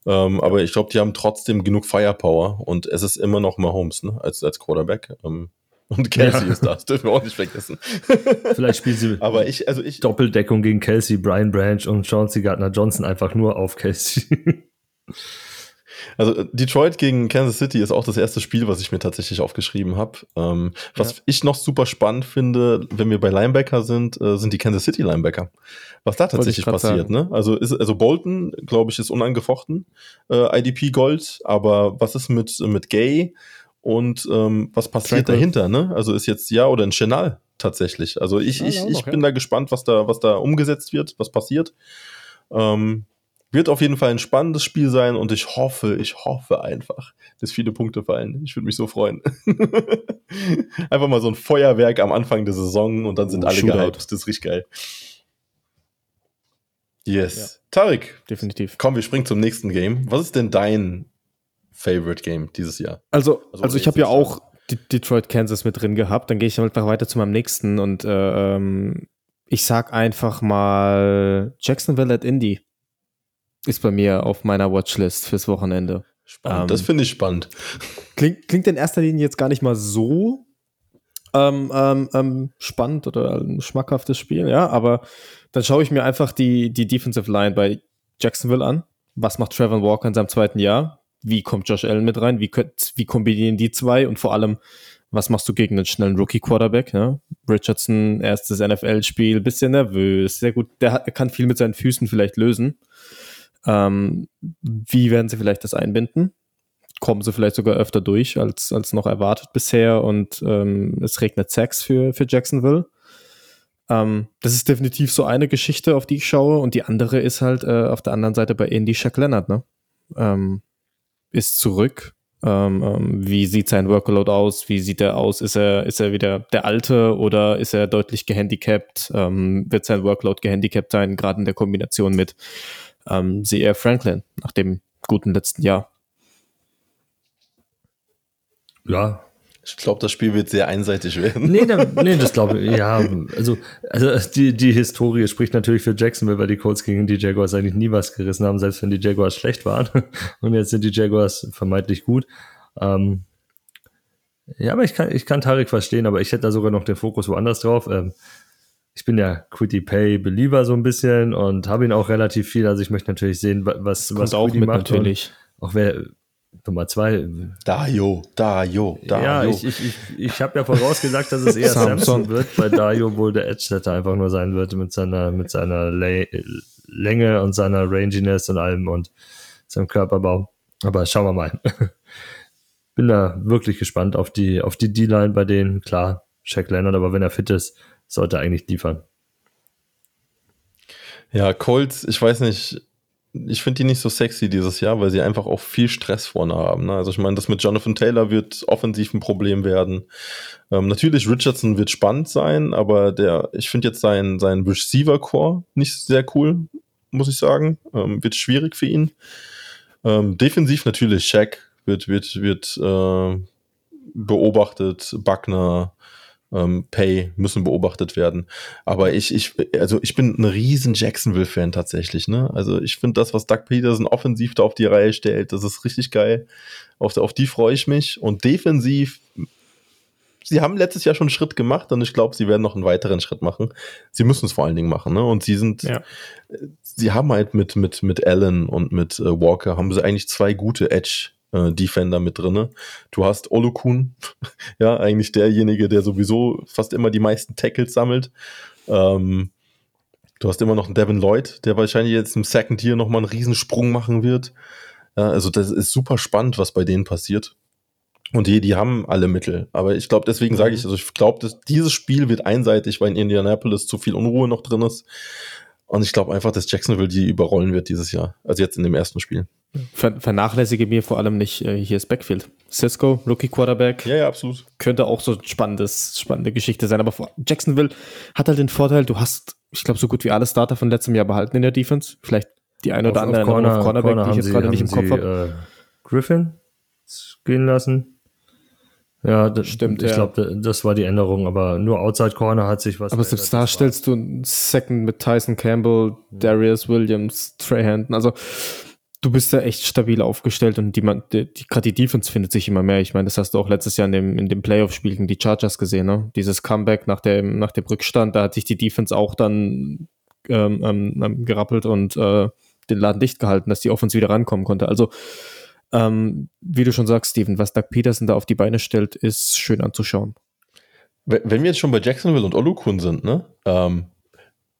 Ähm, aber ich glaube, die haben trotzdem genug Firepower und es ist immer noch Mahomes, ne, als, als Quarterback. Ähm, und Kelsey ja. ist da, das dürfen wir auch nicht vergessen. Vielleicht spielen sie Aber ich, also ich, Doppeldeckung gegen Kelsey, Brian Branch und Chauncey Gardner Johnson einfach nur auf Kelsey. Also Detroit gegen Kansas City ist auch das erste Spiel, was ich mir tatsächlich aufgeschrieben habe. Ähm, was ja. ich noch super spannend finde, wenn wir bei Linebacker sind, äh, sind die Kansas City Linebacker. Was da tatsächlich passiert, ne? Also ist, also Bolton, glaube ich, ist unangefochten äh, IDP Gold, aber was ist mit mit Gay? Und ähm, was passiert Tranquil. dahinter, ne? Also ist jetzt ja oder ein Chenal tatsächlich. Also ich, ich, ich bin da gespannt, was da, was da umgesetzt wird, was passiert. Ähm, wird auf jeden Fall ein spannendes Spiel sein und ich hoffe, ich hoffe einfach, dass viele Punkte fallen. Ich würde mich so freuen. einfach mal so ein Feuerwerk am Anfang der Saison und dann sind oh, alle gehypt. Das ist richtig geil. Yes. Ja. Tarek. Definitiv. Komm, wir springen zum nächsten Game. Was ist denn dein Favorite Game dieses Jahr? Also, also, also ich habe ja auch Detroit, Kansas mit drin gehabt. Dann gehe ich einfach weiter zu meinem nächsten und äh, ähm, ich sag einfach mal Jacksonville at Indy ist bei mir auf meiner Watchlist fürs Wochenende. Spannend, ähm, das finde ich spannend. Klingt, klingt in erster Linie jetzt gar nicht mal so ähm, ähm, ähm spannend oder ein schmackhaftes Spiel, ja, aber dann schaue ich mir einfach die, die Defensive Line bei Jacksonville an. Was macht Trevor Walker in seinem zweiten Jahr? Wie kommt Josh Allen mit rein, wie, wie kombinieren die zwei und vor allem, was machst du gegen einen schnellen Rookie-Quarterback? Ja? Richardson, erstes NFL-Spiel, bisschen nervös, sehr gut, der, hat, kann viel mit seinen Füßen vielleicht lösen. Ähm, wie werden sie vielleicht das einbinden? Kommen sie vielleicht sogar öfter durch als, als noch erwartet bisher und ähm, es regnet Sacks für, für Jacksonville. Ähm, das ist definitiv so eine Geschichte, auf die ich schaue und die andere ist halt äh, auf der anderen Seite bei Indy Shaq Leonard, ne? Ähm, ist zurück. Ähm, ähm, wie sieht sein Workload aus? Wie sieht er aus? Ist er, ist er wieder der Alte oder ist er deutlich gehandicapt? Ähm, wird sein Workload gehandicapt sein, gerade in der Kombination mit ähm, C.R. Franklin nach dem guten letzten Jahr? Ja, Ich glaube, das Spiel wird sehr einseitig werden. Nee, da, nee das glaube ich, ja. Also, also die, die Historie spricht natürlich für Jacksonville, weil die Colts gegen die Jaguars eigentlich nie was gerissen haben, selbst wenn die Jaguars schlecht waren. Und jetzt sind die Jaguars vermeintlich gut. Ähm, ja, aber ich kann, ich kann Tarek verstehen, aber ich hätte da sogar noch den Fokus woanders drauf. Ähm, ich bin ja Quitty Pay Believer so ein bisschen und habe ihn auch relativ viel. Also ich möchte natürlich sehen, was, was auch Quiddy macht. Natürlich. Auch wer, Nummer zwei. Dario, Dario, Dario. Ja, ich, ich, ich, ich habe ja vorausgesagt, dass es eher Samson wird, weil Dario wohl der Edge-Setter einfach nur sein wird mit seiner, mit seiner Länge und seiner Ranginess und allem und seinem Körperbau. Aber schauen wir mal. Bin da wirklich gespannt auf die, auf die D-Line bei denen. Klar, Shaq Leonard, aber wenn er fit ist, sollte er eigentlich liefern. Ja, Colts, ich weiß nicht, ich finde die nicht so sexy dieses Jahr, weil sie einfach auch viel Stress vorne haben. Ne? Also ich meine, das mit Jonathan Taylor wird offensiv ein Problem werden. Ähm, natürlich, Richardson wird spannend sein, aber der, ich finde jetzt sein, sein Receiver-Core nicht sehr cool, muss ich sagen. Ähm, wird schwierig für ihn. Ähm, defensiv natürlich, Shaq wird, wird, wird äh, beobachtet, Buckner, ähm, Pay müssen beobachtet werden. Aber ich, ich, also ich bin ein riesen Jacksonville-Fan tatsächlich, ne? Also ich finde das, was Doug Peterson offensiv da auf die Reihe stellt, das ist richtig geil. Auf, auf die freue ich mich. Und defensiv, sie haben letztes Jahr schon einen Schritt gemacht und ich glaube, sie werden noch einen weiteren Schritt machen. Sie müssen es vor allen Dingen machen, ne? Und sie sind, ja. sie haben halt mit, mit, mit Allen und mit äh, Walker haben sie eigentlich zwei gute Edge äh, Defender mit drinne. Du hast Olokun, ja, eigentlich derjenige, der sowieso fast immer die meisten Tackles sammelt. Ähm, du hast immer noch einen Devin Lloyd, der wahrscheinlich jetzt im Second Tier nochmal einen Riesensprung machen wird. Ja, also das ist super spannend, was bei denen passiert. Und die, die haben alle Mittel. Aber ich glaube, deswegen sage ich, also ich glaube, dass dieses Spiel wird einseitig, weil in Indianapolis zu viel Unruhe noch drin ist. Und ich glaube einfach, dass Jacksonville die überrollen wird dieses Jahr. Also jetzt in dem ersten Spiel. Ver vernachlässige mir vor allem nicht äh, hier ist Backfield. Cisco, Rookie Quarterback. Ja, ja, absolut. Könnte auch so spannendes, spannende Geschichte sein. Aber Jacksonville hat halt den Vorteil, du hast, ich glaube, so gut wie alle Starter von letztem Jahr behalten in der Defense. Vielleicht die eine oder andere auf Corner, auf Cornerback, Corner die ich jetzt gerade nicht im Kopf habe. Äh, Griffin gehen lassen. Ja, das stimmt. Ich ja. glaube, das war die Änderung, aber nur Outside Corner hat sich was. Aber selbst da stellst du einen Second mit Tyson Campbell, Darius Williams, Trey Hampton. Also du bist da echt stabil aufgestellt und die, die, die gerade die Defense findet sich immer mehr. Ich meine, das hast du auch letztes Jahr in dem, in dem Playoff-Spiel gegen die Chargers gesehen, ne? Dieses Comeback nach dem, nach dem Rückstand, da hat sich die Defense auch dann ähm, ähm, ähm, gerappelt und äh, den Laden dicht gehalten, dass die Offense wieder rankommen konnte. Also, ähm, wie du schon sagst, Steven, was Doug Peterson da auf die Beine stellt, ist schön anzuschauen. Wenn wir jetzt schon bei Jacksonville und Olukun sind, ne? Ähm,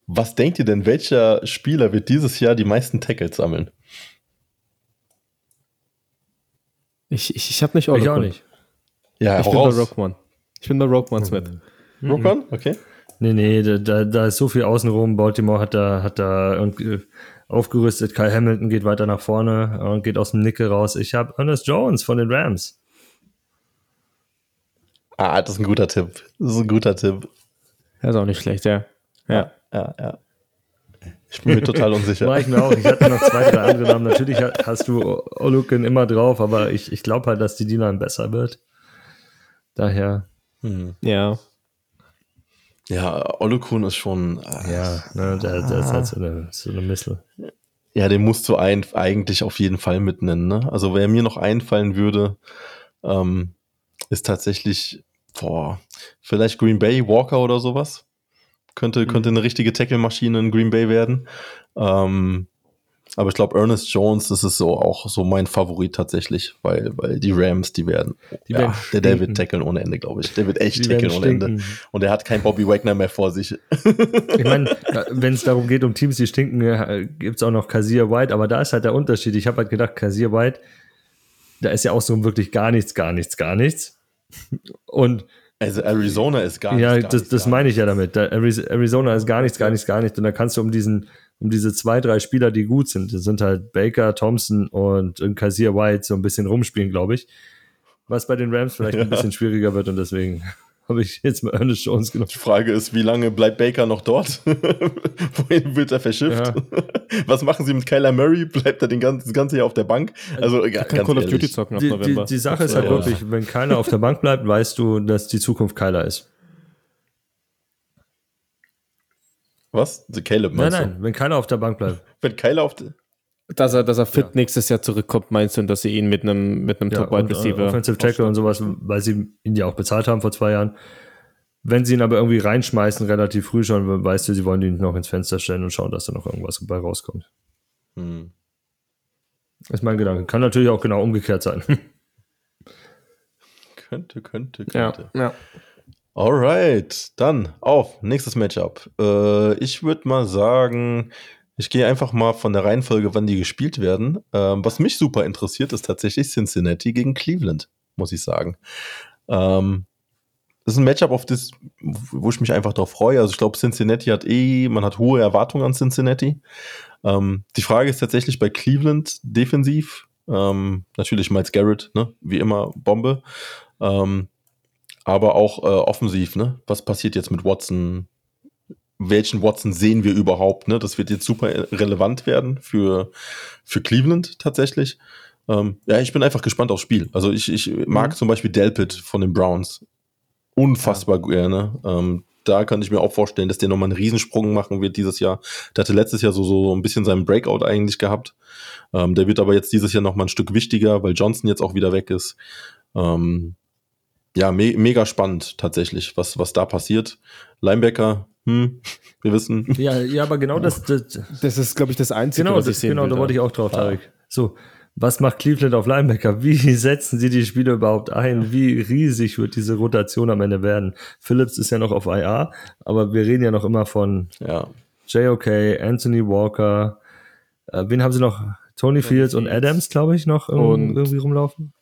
was denkt ihr denn, welcher Spieler wird dieses Jahr die meisten Tackles sammeln? Ich, ich, ich habe nicht Olukun. Ich auch nicht. Ja, ich bin raus. bei Rockman. Ich bin bei Rockman Smith. Mhm. Rockman? Okay. Nee, nee, da, da ist so viel außenrum. Baltimore hat da, hat da und, äh, aufgerüstet. Kyle Hamilton geht weiter nach vorne und geht aus dem Nickel raus. Ich habe Ernest Jones von den Rams. Ah, das ist ein guter Tipp. Das ist ein guter Tipp. Er ist auch nicht schlecht, ja. Ja, ja, ja. Ich bin mir total unsicher. War ich mir auch. Ich hatte noch zwei, drei andere Namen. Natürlich hast du Olukin immer drauf, aber ich, ich glaube halt, dass die D-Line besser wird. Daher. Hm. Ja. Ja, Olukun ist schon. Äh, ja, ne, der, der ist halt so eine, so eine Missel. Ja, den musst du ein, eigentlich auf jeden Fall mitnennen. Ne? Also, wer mir noch einfallen würde, ähm, ist tatsächlich, boah, vielleicht Green Bay, Walker oder sowas. Könnte, mhm. könnte eine richtige Tackle-Maschine in Green Bay werden. Ähm, aber ich glaube, Ernest Jones, das ist so auch so mein Favorit tatsächlich, weil, weil die Rams, die werden, die ja, der, der wird tackeln ohne Ende, glaube ich. Der wird echt die tackeln ohne Ende. Und er hat keinen Bobby Wagner mehr vor sich. ich meine, wenn es darum geht, um Teams, die stinken, gibt es auch noch Kazir White, aber da ist halt der Unterschied. Ich habe halt gedacht, Kazir White, da ist ja auch so wirklich gar nichts, gar nichts, gar nichts. Und also Arizona ist gar nichts. Ja, das, das meine ich ja damit. Arizona ist gar nichts, gar nichts, gar nichts. Und da kannst du um diesen, um diese zwei, drei Spieler, die gut sind, das sind halt Baker, Thompson und, Kazir White, so ein bisschen rumspielen, glaube ich. Was bei den Rams vielleicht ja. ein bisschen schwieriger wird und deswegen habe ich jetzt mal Ernest Jones genommen. Die Frage ist, wie lange bleibt Baker noch dort? Wohin wird er verschifft? Ja. Was machen sie mit Kyler Murray? Bleibt er den ganzen, das ganze Jahr auf der Bank? Also, ja, kann Call of Duty zocken ab November. Die, die Sache ist halt ja. wirklich, wenn Kyler auf der Bank bleibt, weißt du, dass die Zukunft Kyler ist. Was? The Caleb Nein, nein, du? wenn Kyler auf der Bank bleibt. wenn Kyler auf der dass er, dass er fit ja. nächstes Jahr zurückkommt, meinst du, und dass sie ihn mit einem, mit einem ja, Top Wide Receiver. Offensive Tackle und sowas, weil sie ihn ja auch bezahlt haben vor zwei Jahren. Wenn sie ihn aber irgendwie reinschmeißen, relativ früh schon, weißt du, sie wollen ihn noch ins Fenster stellen und schauen, dass da noch irgendwas dabei rauskommt. Hm. ist mein Gedanke. Kann natürlich auch genau umgekehrt sein. könnte, könnte, könnte. Ja, ja. Alright, dann auf, nächstes Matchup. Äh, ich würde mal sagen, ich gehe einfach mal von der Reihenfolge, wann die gespielt werden. Ähm, was mich super interessiert, ist tatsächlich Cincinnati gegen Cleveland, muss ich sagen. Ähm, das ist ein Matchup, auf das, wo ich mich einfach darauf freue. Also ich glaube, Cincinnati hat eh, man hat hohe Erwartungen an Cincinnati. Ähm, die Frage ist tatsächlich bei Cleveland defensiv. Ähm, natürlich Miles Garrett, ne? wie immer Bombe. Ähm, aber auch äh, offensiv, ne? Was passiert jetzt mit Watson? welchen Watson sehen wir überhaupt? Ne? Das wird jetzt super relevant werden für, für Cleveland tatsächlich. Ähm, ja, ich bin einfach gespannt aufs Spiel. Also ich, ich mag mhm. zum Beispiel Delpit von den Browns unfassbar ja. gerne. Ähm, da kann ich mir auch vorstellen, dass der nochmal einen Riesensprung machen wird dieses Jahr. Der hatte letztes Jahr so, so ein bisschen seinen Breakout eigentlich gehabt. Ähm, der wird aber jetzt dieses Jahr nochmal ein Stück wichtiger, weil Johnson jetzt auch wieder weg ist. Ähm, ja, me mega spannend tatsächlich, was, was da passiert. Linebacker, hm, wir wissen. Ja, ja, aber genau das. Das, das ist, glaube ich, das Einzige, genau, was ich sehen Genau, will, da wollte ich auch drauf, Tarek. So, was macht Cleveland auf Linebacker? Wie setzen sie die Spieler überhaupt ein? Wie riesig wird diese Rotation am Ende werden? Phillips ist ja noch auf IA, aber wir reden ja noch immer von ja. JOK, Anthony Walker. Äh, wen haben sie noch? Tony Fields und Adams, glaube ich, noch und irgendwie rumlaufen.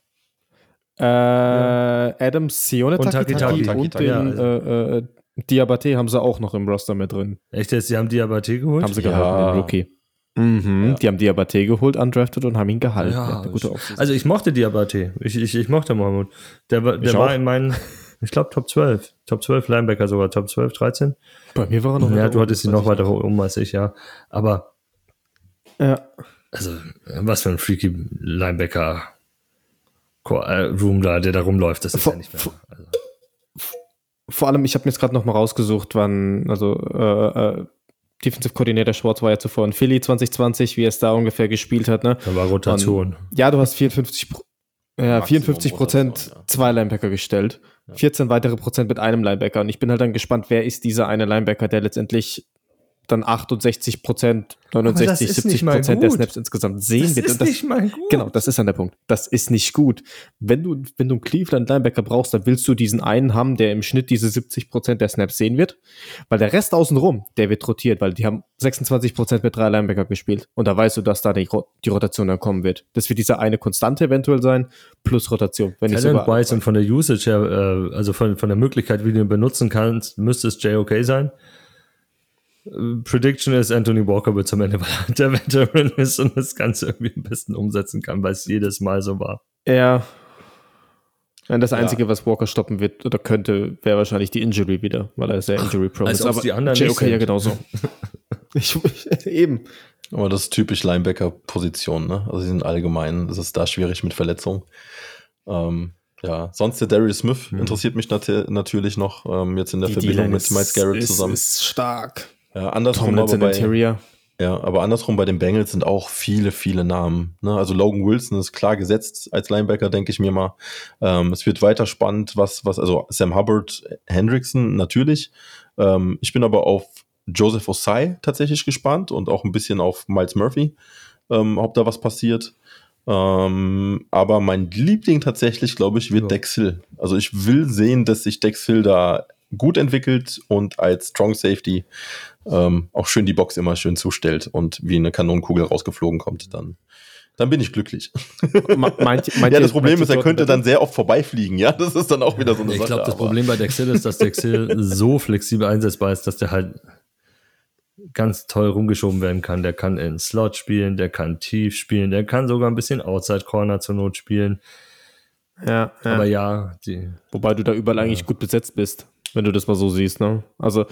Äh, ja. Adams, Sione und, Taki, Taki, Taki, und den, ja, also. äh, äh, Diabate haben sie auch noch im Roster mit drin. Echt jetzt? Die haben Diabate geholt? Haben sie ja. gehalten, den Rookie. Mhm, ja. Die haben Diabate geholt, undrafted und haben ihn gehalten. Ja, gute also ich mochte Diabate. Ich, ich, ich mochte Mohammed. Der, der war in meinen, ich glaube, Top 12. Top 12 Linebacker sogar, Top 12, 13. Bei mir war er noch Ja, du hattest ihn noch weiter oben als ich, ja. Aber ja. Also, was für ein freaky Linebacker Room da, der da rumläuft, das ist vor, ja nicht mehr. Also vor allem, ich habe mir jetzt gerade noch mal rausgesucht, wann, also äh, äh, Defensive Coordinator Schwartz war ja zuvor in Philly 2020, wie er es da ungefähr gespielt hat. Ne? Da war Rotation. Und, ja, du hast 54, ja, 54 Prozent ja. zwei Linebacker gestellt, ja. 14 weitere Prozent mit einem Linebacker. Und ich bin halt dann gespannt, wer ist dieser eine Linebacker, der letztendlich dann 68 Prozent, 69, 70 Prozent der Snaps insgesamt sehen das wird. Ist das ist nicht mal gut. Genau, das ist dann der Punkt. Das ist nicht gut. Wenn du, wenn du einen Cleveland Linebacker brauchst, dann willst du diesen einen haben, der im Schnitt diese 70 Prozent der Snaps sehen wird, weil der Rest außenrum, der wird rotiert, weil die haben 26 Prozent mit drei Linebacker gespielt und da weißt du, dass da die, die Rotation dann kommen wird. Das wird diese eine Konstante eventuell sein, plus Rotation. Wenn Talent ich Wise und von der Usage her, äh, also von, von der Möglichkeit, wie du ihn benutzen kannst, müsste es JOK sein. Prediction ist, Anthony Walker wird zum Ende, weil er der Veteran ist und das Ganze irgendwie am besten umsetzen kann, weil es jedes Mal so war. Ja. Das Einzige, ja. was Walker stoppen wird oder könnte, wäre wahrscheinlich die Injury wieder, weil er sehr Injury prone ist. Aber die anderen nicht okay, ja genauso. ich, eben. Aber das ist typisch Linebacker-Position, ne? Also sie sind allgemein, es ist da schwierig mit Verletzungen. Ähm, ja, sonst der Darius Smith hm. interessiert mich nat natürlich noch, ähm, jetzt in der die Verbindung mit Miles Garrett zusammen. Ist stark. Ja, andersrum aber bei, Interior. Ja, aber andersrum bei den Bengals sind auch viele, viele Namen. Ne? Also Logan Wilson ist klar gesetzt als Linebacker, denke ich mir mal. Ähm, es wird weiter spannend, was, was, also Sam Hubbard, Hendrickson natürlich. Ähm, ich bin aber auf Joseph Osai tatsächlich gespannt und auch ein bisschen auf Miles Murphy, ähm, ob da was passiert. Ähm, aber mein Liebling tatsächlich, glaube ich, wird ja. Dex Hill. Also ich will sehen, dass sich Dex Hill da gut entwickelt und als Strong Safety ähm, auch schön die Box immer schön zustellt und wie eine Kanonenkugel rausgeflogen kommt, dann, dann bin ich glücklich. meint, meint ja, das Problem ist, er könnte dann sehr oft vorbeifliegen, ja. Das ist dann auch wieder so eine ich Sache. Ich glaube, das Problem bei Dexil ist, dass Dexil so flexibel einsetzbar ist, dass der halt ganz toll rumgeschoben werden kann. Der kann in Slot spielen, der kann tief spielen, der kann sogar ein bisschen Outside Corner zur Not spielen. Ja, ja. Aber ja, die, wobei du da überall ja. eigentlich gut besetzt bist, wenn du das mal so siehst. Ne? Also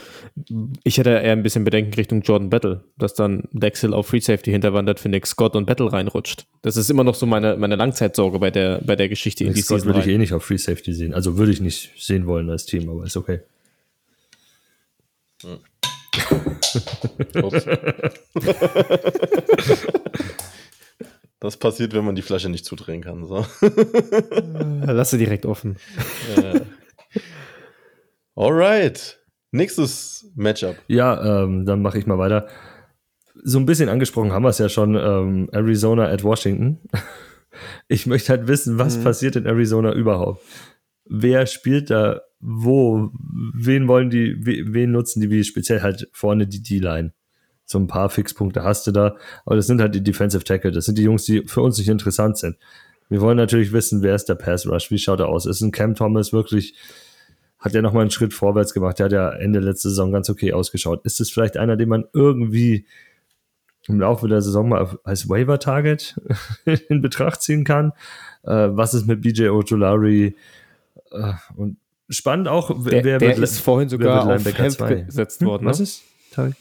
ich hätte eher ein bisschen Bedenken Richtung Jordan Battle, dass dann Dexil auf Free Safety hinterwandert für Nick Scott und Battle reinrutscht. Das ist immer noch so meine, meine Langzeitsorge bei der, bei der Geschichte Nick in die Scott Season würde ich eh nicht auf Free Safety sehen. Also würde ich nicht sehen wollen als Team, aber ist okay. Das passiert, wenn man die Flasche nicht zudrehen kann. So. Lass sie direkt offen. Alright. Nächstes Matchup. Ja, ähm, dann mache ich mal weiter. So ein bisschen angesprochen haben wir es ja schon. Ähm, Arizona at Washington. Ich möchte halt wissen, was mhm. passiert in Arizona überhaupt. Wer spielt da wo? Wen wollen die, wen nutzen die, wie speziell halt vorne die D-Line? so ein paar Fixpunkte hast du da. Aber das sind halt die Defensive Tackle. Das sind die Jungs, die für uns nicht interessant sind. Wir wollen natürlich wissen, wer ist der Pass Rush? Wie schaut er aus? Ist ein Cam Thomas wirklich, hat er nochmal einen Schritt vorwärts gemacht? Der hat ja Ende letzte Saison ganz okay ausgeschaut. Ist es vielleicht einer, den man irgendwie im Laufe der Saison mal als Waiver Target in Betracht ziehen kann? Äh, was ist mit BJ Ojolari? Äh, und spannend auch, wer, der, der ist vorhin sogar auf Health gesetzt worden. Hm? Was ne? ist? Tarek?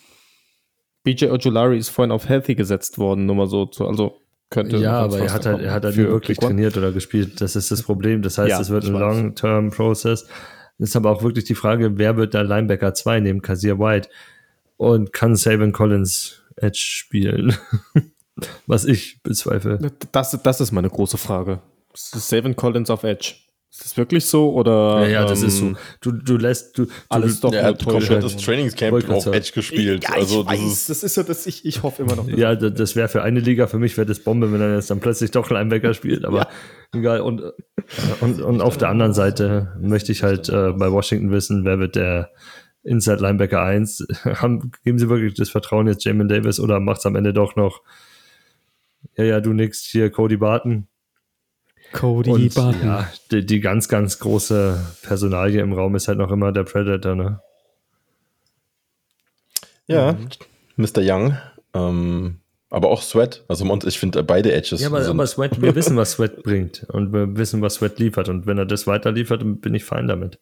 BJ Ojulari ist vorhin auf Healthy gesetzt worden, nur mal so zu, also könnte. Ja, aber er hat halt, er hat halt nie wirklich trainiert oder gespielt. Das ist das Problem. Das heißt, ja, es wird ein Long-Term-Process. Ist aber auch wirklich die Frage, wer wird da Linebacker 2 nehmen? Kazir White. Und kann Saban Collins Edge spielen? Was ich bezweifle. Das, das ist meine große Frage. Saban Collins auf Edge. Ist das wirklich so oder? Ja, ja das ähm, ist so. Ähm, du, du lässt du alles du, doch. Er hat komplettes Trainingscamp auf Edge gespielt. Ja, also das ist, das ist so, dass ich, ich hoffe immer noch. Ja, das, das wäre für eine Liga für mich wäre das Bombe, wenn er jetzt dann plötzlich doch Linebacker spielt. Aber ja. egal. Und, und und auf der anderen Seite möchte ich halt äh, bei Washington wissen, wer wird der Inside Linebacker 1? Haben, geben sie wirklich das Vertrauen jetzt Jamin Davis oder macht es am Ende doch noch? Ja, ja, du nix hier Cody Barton Cody und, Barton. Ja, die, die, ganz, ganz große Personalie im Raum ist halt noch immer der Predator, ne? Ja, mhm. Mr. Young. Ähm, aber auch Sweat. Also ich finde beide Edges. Ja, aber, aber Sweat, wir wissen, was Sweat bringt. Und wir wissen, was Sweat liefert. Und wenn er das weiter liefert, dann bin ich fein damit.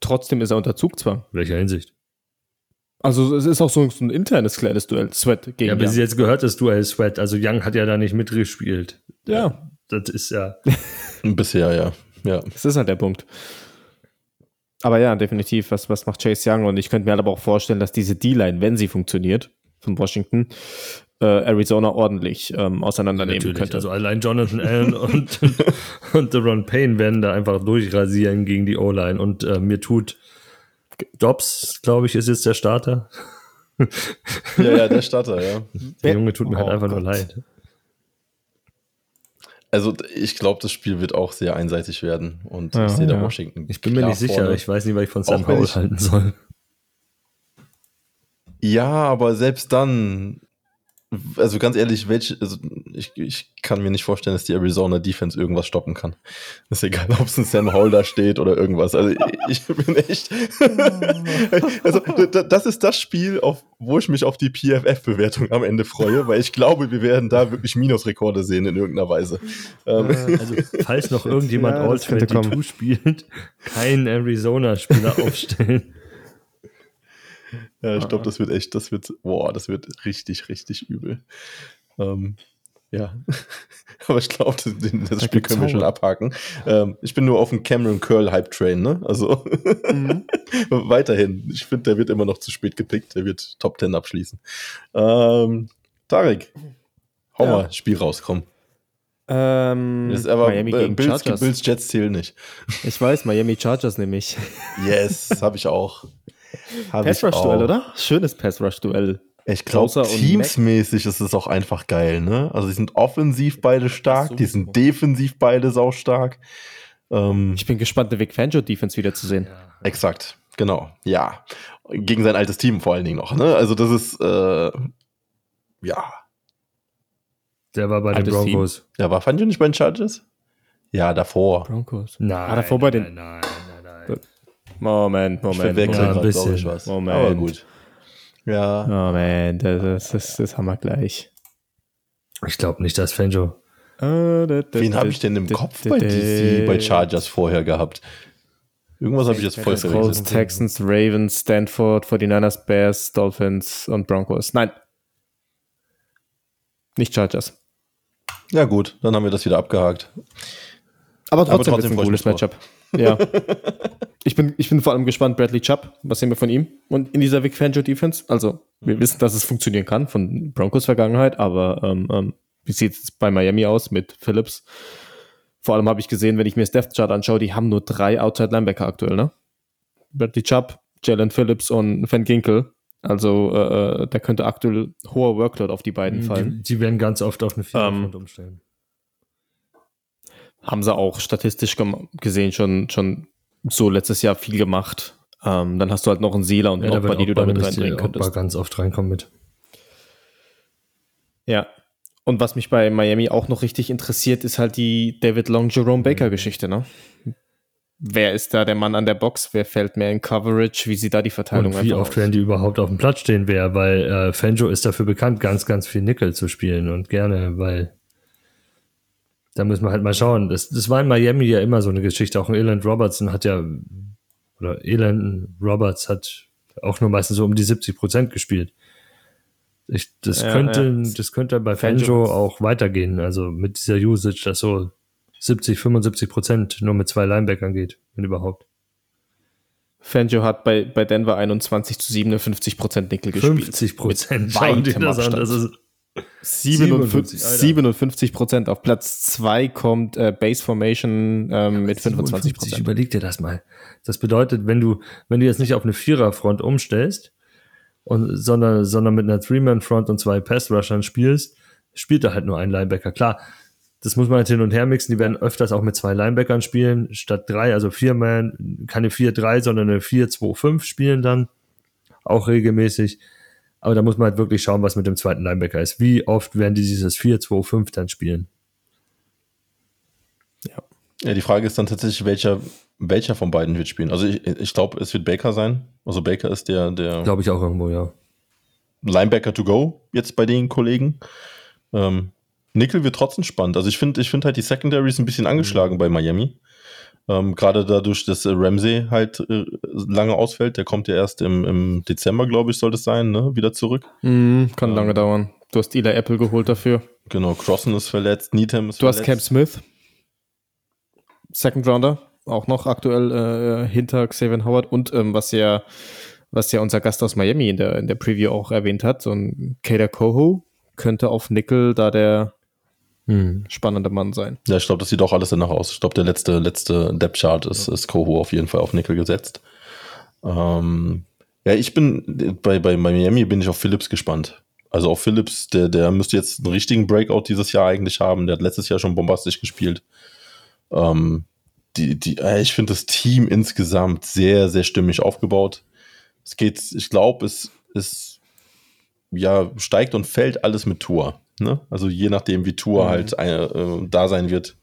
Trotzdem ist er unter Zugzwang. Welcher Hinsicht? Also es ist auch so ein internes kleines Duell, Sweat gegen Ja, aber Young. jetzt gehört das Duell Sweat. Also Young hat ja da nicht mitgespielt. Ja. Das ist ja. Bisher, ja. ja. Das ist halt der Punkt. Aber ja, definitiv, was, was macht Chase Young? Und ich könnte mir halt aber auch vorstellen, dass diese D-Line, wenn sie funktioniert, von Washington, äh, Arizona ordentlich ähm, auseinandernehmen Natürlich. könnte. Also allein Jonathan Allen und, und Deron Payne werden da einfach durchrasieren gegen die O-Line. Und äh, mir tut Dobbs, glaube ich, ist jetzt der Starter. ja, ja, der Starter, ja. Der Junge tut mir halt oh, halt einfach Gott. nur leid. Also ich glaube, das Spiel wird auch sehr einseitig werden und ja, ich sehe da Washington. Ich bin mir nicht sicher, vorne. ich weiß nicht, was ich von Sam Howell halten soll. Ja, aber selbst dann, also ganz ehrlich, welche, also ich, ich kann mir nicht vorstellen, dass die Arizona Defense irgendwas stoppen kann. Ist egal, ob es ein Sam Hall da steht oder irgendwas. Also ich, ich bin echt. also das ist das Spiel, auf, wo ich mich auf die PFF-Bewertung am Ende freue, weil ich glaube, wir werden da wirklich Minusrekorde sehen in irgendeiner Weise. Ähm. Also falls noch irgendjemand ja, All-22 spielt, keinen Arizona-Spieler aufstellen. Ja, ich glaube, das wird echt, das wird, boah, das wird richtig, richtig übel. Ähm, ja, aber ich glaube, das, das Spiel können wir schon abhaken. Ähm, ich bin nur auf dem Cameron Curl Hype Train, ne? Also mhm. weiterhin. Ich finde, der wird immer noch zu spät gepickt. Der wird Top 10 abschließen. Ähm, Tarek, hau ja. mal, Spiel rauskommen. Ähm, ist aber Miami äh, gegen Bills, Chargers. Bills Jets zählen nicht. Ich weiß, Miami Chargers nämlich. Yes, habe ich auch. Pass-Rush-Duell, oder? Schönes Pass-Rush-Duell. Ich glaube, teamsmäßig ist es auch einfach geil, ne? Also, die sind offensiv beide stark, so die sind defensiv beide saustark. Ähm, ich bin gespannt, eine Vic Fangio-Defense wiederzusehen. Ja. Exakt, genau, ja. Gegen sein altes Team vor allen Dingen noch, ne? Also, das ist, äh, ja. Der war bei altes den Broncos. Team. Ja, war Fangio nicht bei den Chargers? Ja, davor. Broncos. Nein. Ah, davor bei den. Nein, nein, nein. nein. Moment, Moment. Ich ja, ein bisschen. Moment. Aber gut. Ja. Moment, das, das, das haben wir gleich. Ich glaube nicht, dass Fangio. Wen habe ich denn im Kopf bei DC, bei Chargers vorher gehabt? Irgendwas habe ich jetzt voll vergessen. Texans, Ravens, Stanford, 49ers, Bears, Dolphins und Broncos. Nein. Nicht Chargers. Ja, gut, dann haben wir das wieder abgehakt. Aber trotzdem, Aber trotzdem ein cooles Matchup. Ja. ich, bin, ich bin vor allem gespannt, Bradley Chubb, was sehen wir von ihm? Und in dieser Vic Fangio Defense, also wir mhm. wissen, dass es funktionieren kann von Broncos Vergangenheit, aber ähm, ähm, wie sieht es bei Miami aus mit Phillips? Vor allem habe ich gesehen, wenn ich mir das Death Chart anschaue, die haben nur drei Outside Linebacker aktuell, ne? Bradley Chubb, Jalen Phillips und Van Ginkel. Also äh, äh, da könnte aktuell hoher Workload auf die beiden die, fallen. Die, werden ganz oft auf eine Viererfront ähm, umstellen. Haben sie auch statistisch gesehen schon, schon so letztes Jahr viel gemacht. Ähm, dann hast du halt noch einen Seeler und ja, Oppa, die du damit reinbringen könntest. ganz oft reinkommen mit. Ja. Und was mich bei Miami auch noch richtig interessiert, ist halt die David Long Jerome Baker Geschichte, ne? Wer ist da der Mann an der Box? Wer fällt mehr in Coverage? Wie sieht da die Verteilung aus? Wie oft aus? werden die überhaupt auf dem Platz stehen? Wer? Weil äh, Fanjo ist dafür bekannt, ganz, ganz viel Nickel zu spielen und gerne, weil da müssen wir halt mal schauen. Das, das war in Miami ja immer so eine Geschichte. Auch ein Eland Robertson hat ja, oder Eland Roberts hat auch nur meistens so um die 70 Prozent gespielt. Ich, das, ja, könnte, ja. das könnte bei Fanjo auch weitergehen. Also mit dieser Usage, dass so 70, 75 Prozent nur mit zwei Linebackern geht, wenn überhaupt. Fanjo hat bei, bei Denver 21 zu 57 Prozent Nickel gespielt. 50 Prozent. Schauen die das an. Das ist 57, 57 Prozent. Auf Platz 2 kommt äh, Base Formation ähm, ja, mit 25 Prozent. Überleg dir das mal. Das bedeutet, wenn du, wenn du jetzt nicht auf eine Viererfront umstellst, und, sondern, sondern mit einer Three-Man-Front und zwei Pass-Rushern spielst, spielt da halt nur ein Linebacker. Klar, das muss man halt hin und her mixen. Die werden öfters auch mit zwei Linebackern spielen, statt drei, also vier Man, keine 4-3, sondern eine 4-2-5 spielen dann. Auch regelmäßig. Aber da muss man halt wirklich schauen, was mit dem zweiten Linebacker ist. Wie oft werden die dieses 4-2-5 dann spielen? Ja. Ja, die Frage ist dann tatsächlich, welcher, welcher von beiden wird spielen. Also ich, ich glaube, es wird Baker sein. Also Baker ist der, der. Glaube ich auch irgendwo, ja. Linebacker to go jetzt bei den Kollegen. Ähm, Nickel wird trotzdem spannend. Also ich finde ich finde halt die Secondaries ein bisschen angeschlagen mhm. bei Miami. Ähm, Gerade dadurch, dass äh, Ramsey halt äh, lange ausfällt, der kommt ja erst im, im Dezember, glaube ich, soll das sein, ne? wieder zurück. Mm, kann ähm, lange dauern. Du hast Eli Apple geholt dafür. Genau, Crossen ist verletzt, Needham ist du verletzt. Du hast Cam Smith, Second Rounder, auch noch aktuell äh, hinter Xavier Howard und ähm, was ja was ja unser Gast aus Miami in der, in der Preview auch erwähnt hat, so ein Kader Coho könnte auf Nickel da der hm. spannender Mann sein. Ja, ich glaube, das sieht auch alles danach aus. Ich glaube, der letzte, letzte Depth-Chart ist, ist Koho auf jeden Fall auf Nickel gesetzt. Ähm, ja, ich bin bei, bei Miami bin ich auf Phillips gespannt. Also auf Phillips, der, der müsste jetzt einen richtigen Breakout dieses Jahr eigentlich haben. Der hat letztes Jahr schon bombastisch gespielt. Ähm, die, die, äh, ich finde das Team insgesamt sehr, sehr stimmig aufgebaut. Es geht, ich glaube, es, es ja, steigt und fällt alles mit Tour. Ne? Also je nachdem, wie Tour mhm. halt eine, äh, da sein wird,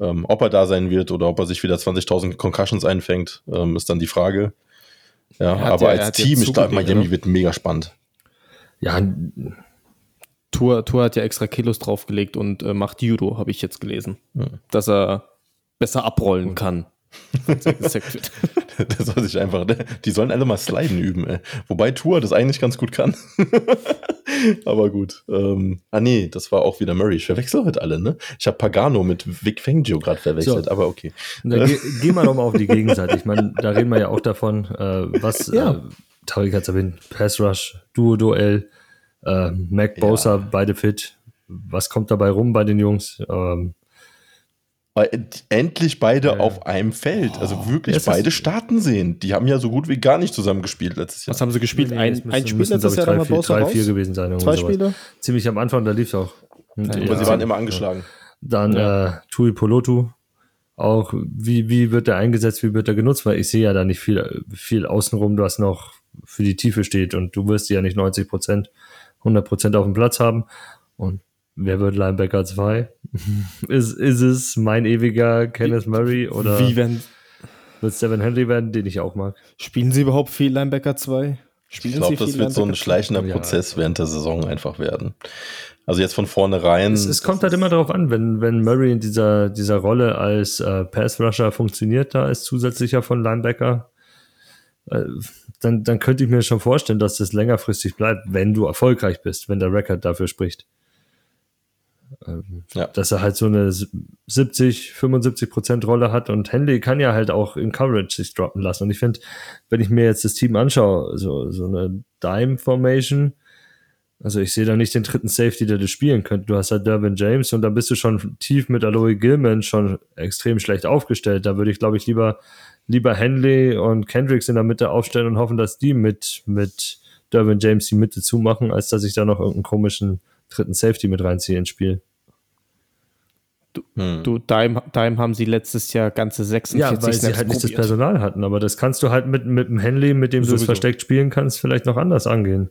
ähm, ob er da sein wird oder ob er sich wieder 20.000 Concussions einfängt, ähm, ist dann die Frage. Ja, aber ja, als Team, ich glaube, Miami ne? wird mega spannend. Ja, Tour, Tour hat ja extra Kilos draufgelegt und äh, macht Judo, habe ich jetzt gelesen. Ja. Dass er besser abrollen kann. das soll sich einfach, ne? die sollen alle mal Sliden üben, ey. Wobei Tour das eigentlich ganz gut kann. Aber gut. Ähm, ah, nee, das war auch wieder Murray. Ich verwechsel heute alle, ne? Ich habe Pagano mit Vic Fangio gerade verwechselt, so. aber okay. Dann ge gehen wir nochmal auf die Gegenseite. Ich meine, da reden wir ja auch davon, äh, was, ja. äh, Tarik hat erwähnt, Pass Rush, Duo-Duell, äh, Mac Bosa, ja. beide fit. Was kommt dabei rum bei den Jungs? Ähm, endlich beide ja. auf einem Feld. Also oh, wirklich beide starten sehen. Die haben ja so gut wie gar nicht zusammen gespielt letztes Jahr. Was haben sie gespielt? Nee, ein, ein Spiel letztes Jahr drei, vier, drei, vier gewesen sein. Zwei Spiele? Ziemlich am Anfang, da lief es auch. Ja, aber sie waren immer angeschlagen. Dann ja. äh, Tui Polotu. Auch, wie, wie wird der eingesetzt, wie wird der genutzt? Weil ich sehe ja da nicht viel, viel außenrum, was noch für die Tiefe steht und du wirst ja nicht 90 Prozent, 100 Prozent auf dem Platz haben. Und Wer wird Linebacker 2? Ist, ist es mein ewiger Kenneth Murray oder wie wenn wird Steven Henry werden, den ich auch mag? Spielen sie überhaupt viel Linebacker 2? Spielen ich glaube, das wird so ein schleichender ja. Prozess während der Saison einfach werden. Also jetzt von vornherein. Es, es kommt halt immer darauf an, wenn, wenn Murray in dieser, dieser Rolle als äh, Pass-Rusher funktioniert, da als zusätzlicher von Linebacker, äh, dann, dann könnte ich mir schon vorstellen, dass das längerfristig bleibt, wenn du erfolgreich bist, wenn der Rekord dafür spricht. Ähm, ja. Dass er halt so eine 70, 75 Prozent Rolle hat und Henley kann ja halt auch in Coverage sich droppen lassen. Und ich finde, wenn ich mir jetzt das Team anschaue, so, so eine Dime Formation, also ich sehe da nicht den dritten Safety, der das spielen könnte. Du hast halt Dervin James und da bist du schon tief mit Aloe Gilman schon extrem schlecht aufgestellt. Da würde ich, glaube ich, lieber, lieber Henley und Kendricks in der Mitte aufstellen und hoffen, dass die mit, mit Dervin James die Mitte zumachen, als dass ich da noch irgendeinen komischen dritten Safety mit reinziehe ins Spiel. Du, hm. du Dime, Dime haben sie letztes Jahr ganze 46 Ja, weil sie halt nicht das Personal hatten, aber das kannst du halt mit, mit dem Henley, mit dem Sowieso. du es versteckt spielen kannst, vielleicht noch anders angehen.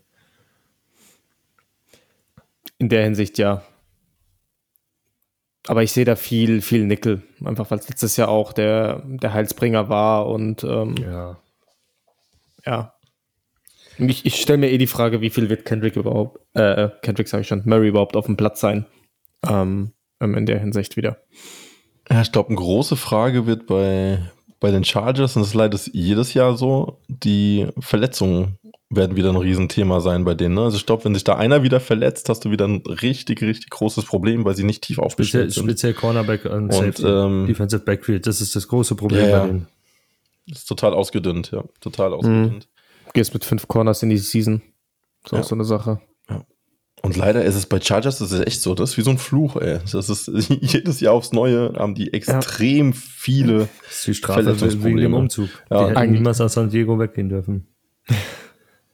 In der Hinsicht ja. Aber ich sehe da viel, viel Nickel. Einfach weil es letztes Jahr auch der, der Heilsbringer war und ähm, ja. Ja. Ich, ich stelle mir eh die Frage, wie viel wird Kendrick überhaupt, äh, Kendrick sage ich schon, Murray überhaupt auf dem Platz sein? Ähm, ähm in der Hinsicht wieder. Ja, ich glaube, eine große Frage wird bei, bei den Chargers, und das ist leider jedes Jahr so, die Verletzungen werden wieder ein Riesenthema sein bei denen. Ne? Also ich glaube, wenn sich da einer wieder verletzt, hast du wieder ein richtig, richtig großes Problem, weil sie nicht tief aufgestellt speziell, sind. Speziell Cornerback und, und ähm, Defensive Backfield, das ist das große Problem ja, bei denen. Das ist total ausgedünnt, ja. Total ausgedünnt. Mhm. Gehst mit fünf Corners in die Season. So ja. so eine Sache. Ja. Und leider ist es bei Chargers, das ist echt so, das ist wie so ein Fluch, ey. Das ist jedes Jahr aufs Neue haben die extrem ja. viele das ist die Strafe wegen dem Umzug. Ja. Die hätten niemals aus San Diego weggehen dürfen.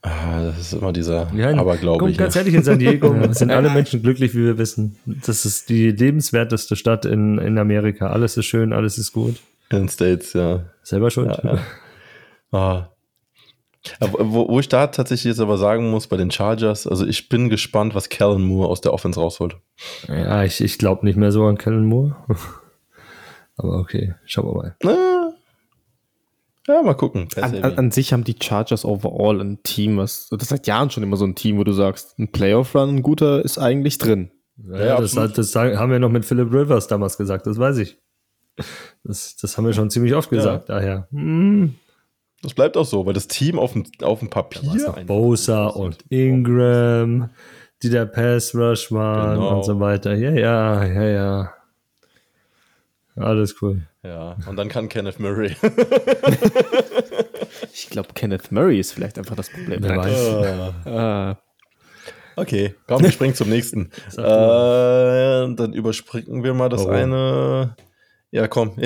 Ah, das ist immer dieser ja, Aberglaube. Komm, ganz ehrlich, in San Diego sind alle Menschen glücklich, wie wir wissen. Das ist die lebenswerteste Stadt in, in Amerika. Alles ist schön, alles ist gut. In den States, ja. Selber schuld. Ja, ja. Ah. Wo, wo, ich da tatsächlich jetzt aber sagen muss, bei den Chargers, also ich bin gespannt, was Kellen Moore aus der Offense rausholt. Ja, ich, ich glaube nicht mehr so an Kellen Moore. aber okay, schauen wir mal. Na, ja, mal gucken. An, an, an, sich haben die Chargers overall ein Team, was, das ist seit Jahren schon immer so ein Team, wo du sagst, ein Playoff-Run, ein guter, ist eigentlich drin. Ja, ja das, hat, das, haben wir noch mit Philip Rivers damals gesagt, das weiß ich. Das, das haben wir schon ziemlich oft gesagt, ja. daher. Hm. Das bleibt auch so, weil das Team auf dem, auf dem Papier. Bosa und Ingram, die der Pass Rush waren genau. und so weiter. Ja, ja, ja, ja. Alles cool. Ja, und dann kann Kenneth Murray. ich glaube, Kenneth Murray ist vielleicht einfach das Problem. Wer weiß. Ah. Okay, komm, wir springen zum nächsten. äh, dann überspringen wir mal das oh. eine. Ja, komm.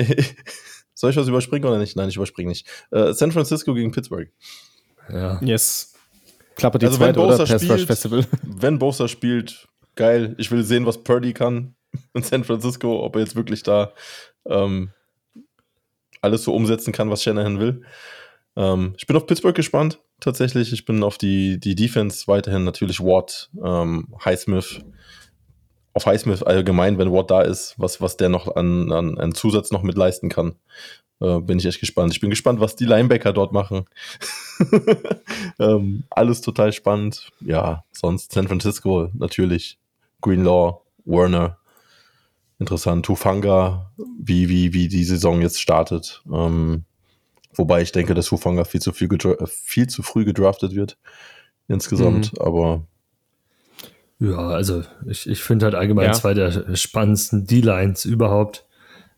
Soll ich was überspringen oder nicht? Nein, ich überspringe nicht. Äh, San Francisco gegen Pittsburgh. Ja. Yes. Klappe die also zweite oder Pass Rush Festival. Wenn Bosa spielt, geil. Ich will sehen, was Purdy kann in San Francisco, ob er jetzt wirklich da ähm, alles so umsetzen kann, was Shanahan will. Ähm, ich bin auf Pittsburgh gespannt, tatsächlich. Ich bin auf die, die Defense weiterhin natürlich Watt, ähm, Highsmith. Auf Highsmith allgemein, wenn Watt da ist, was, was der noch an, an, an Zusatz noch mit leisten kann. Äh, bin ich echt gespannt. Ich bin gespannt, was die Linebacker dort machen. ähm, alles total spannend. Ja, sonst San Francisco natürlich. Greenlaw, Warner, interessant. Tufanga, wie, wie, wie die Saison jetzt startet. Ähm, wobei ich denke, dass Tufanga viel zu, viel, viel zu früh gedraftet wird. Insgesamt, mhm. aber. Ja, also ich, ich finde halt allgemein ja. zwei der spannendsten D-Lines überhaupt.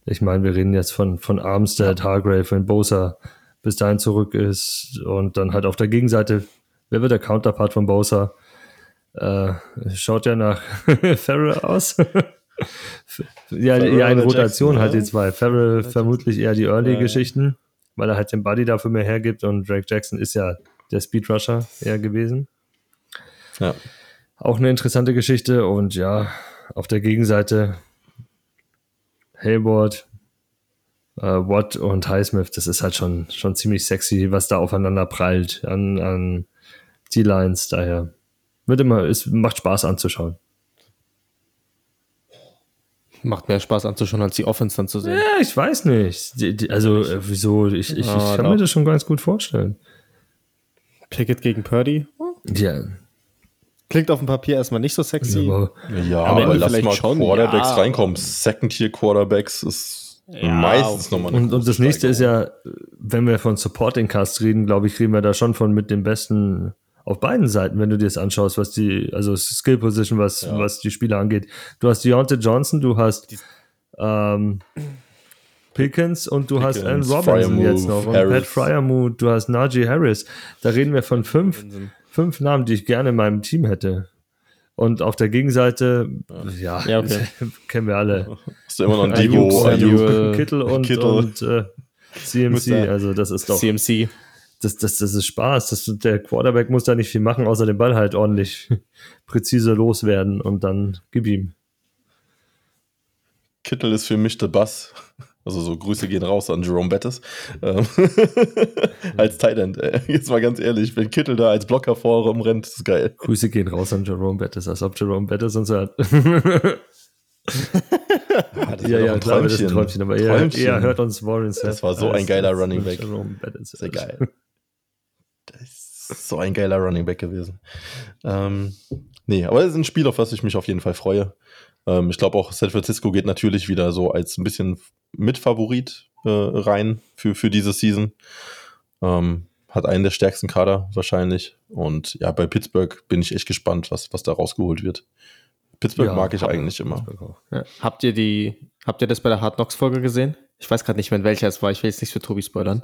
Ich meine, wir reden jetzt von, von Armstead, Hargrave, wenn Bosa bis dahin zurück ist und dann halt auf der Gegenseite, wer wird der Counterpart von Bosa? Äh, schaut ja nach Farrell aus. ja, eher in Rotation Jackson, halt die zwei. Farrell vermutlich eher die Early-Geschichten, weil er halt den Buddy dafür mehr hergibt und Drake Jackson ist ja der Speedrusher eher gewesen. Ja. Auch eine interessante Geschichte und ja, auf der Gegenseite Hayward, äh, Watt und Highsmith, das ist halt schon, schon ziemlich sexy, was da aufeinander prallt an, an D-Lines. Daher wird immer, es macht Spaß anzuschauen. Macht mehr Spaß anzuschauen, als die Offense dann zu sehen. Ja, ich weiß nicht. Die, die, also, äh, wieso? Ich, ich, ich kann mir das schon ganz gut vorstellen. Pickett gegen Purdy? Ja. Klingt auf dem Papier erstmal nicht so sexy. Ja, ja aber, aber lass mal schon, Quarterbacks ja. reinkommen. Second-Tier-Quarterbacks ist ja, meistens nochmal eine Und, und das nächste ist ja, wenn wir von Supporting Cast reden, glaube ich, reden wir da schon von mit dem besten auf beiden Seiten, wenn du dir das anschaust, was die, also Skill Position, was, ja. was die Spieler angeht. Du hast Deontay Johnson, du hast ähm, Pickens und du Pickens, hast Allen Robinson Fryermove, jetzt noch und Harris. Pat Fryermuth, du hast Najee Harris. Da reden wir von fünf, fünf Namen, die ich gerne in meinem Team hätte. Und auf der Gegenseite, ja, ja okay. kennen wir alle. Ist immer noch ein Debo, Ayuk, Kittel und, Kittel. und äh, CMC. Also das ist doch. CMC das, das, das ist Spaß. Das, der Quarterback muss da nicht viel machen, außer den Ball halt ordentlich präzise loswerden und dann gib ihm. Kittel ist für mich der Bass. Also so Grüße gehen raus an Jerome Bettis. Ähm, als Tight End. Jetzt mal ganz ehrlich, wenn Kittel da als Blocker vor rumrennt, ist geil. Grüße gehen raus an Jerome Bettis, als ob Jerome Bettis uns hört. Ah, ja, ja, klar, das ist ein Träumchen, aber er, er hört uns Warren Das war so ein geiler Running Back. Bettis. Sehr geil. Das ist so ein geiler Running Back gewesen. Ähm, nee, aber es ist ein Spiel, auf das ich mich auf jeden Fall freue. Ähm, ich glaube auch, San Francisco geht natürlich wieder so als ein bisschen Mitfavorit äh, rein für, für diese Season. Ähm, hat einen der stärksten Kader wahrscheinlich. Und ja, bei Pittsburgh bin ich echt gespannt, was, was da rausgeholt wird. Pittsburgh ja, mag ich eigentlich immer. Ja. Habt ihr die, habt ihr das bei der Hard Knocks Folge gesehen? Ich weiß gerade nicht mehr, in welcher es war. Ich will jetzt nicht für Tobi spoilern.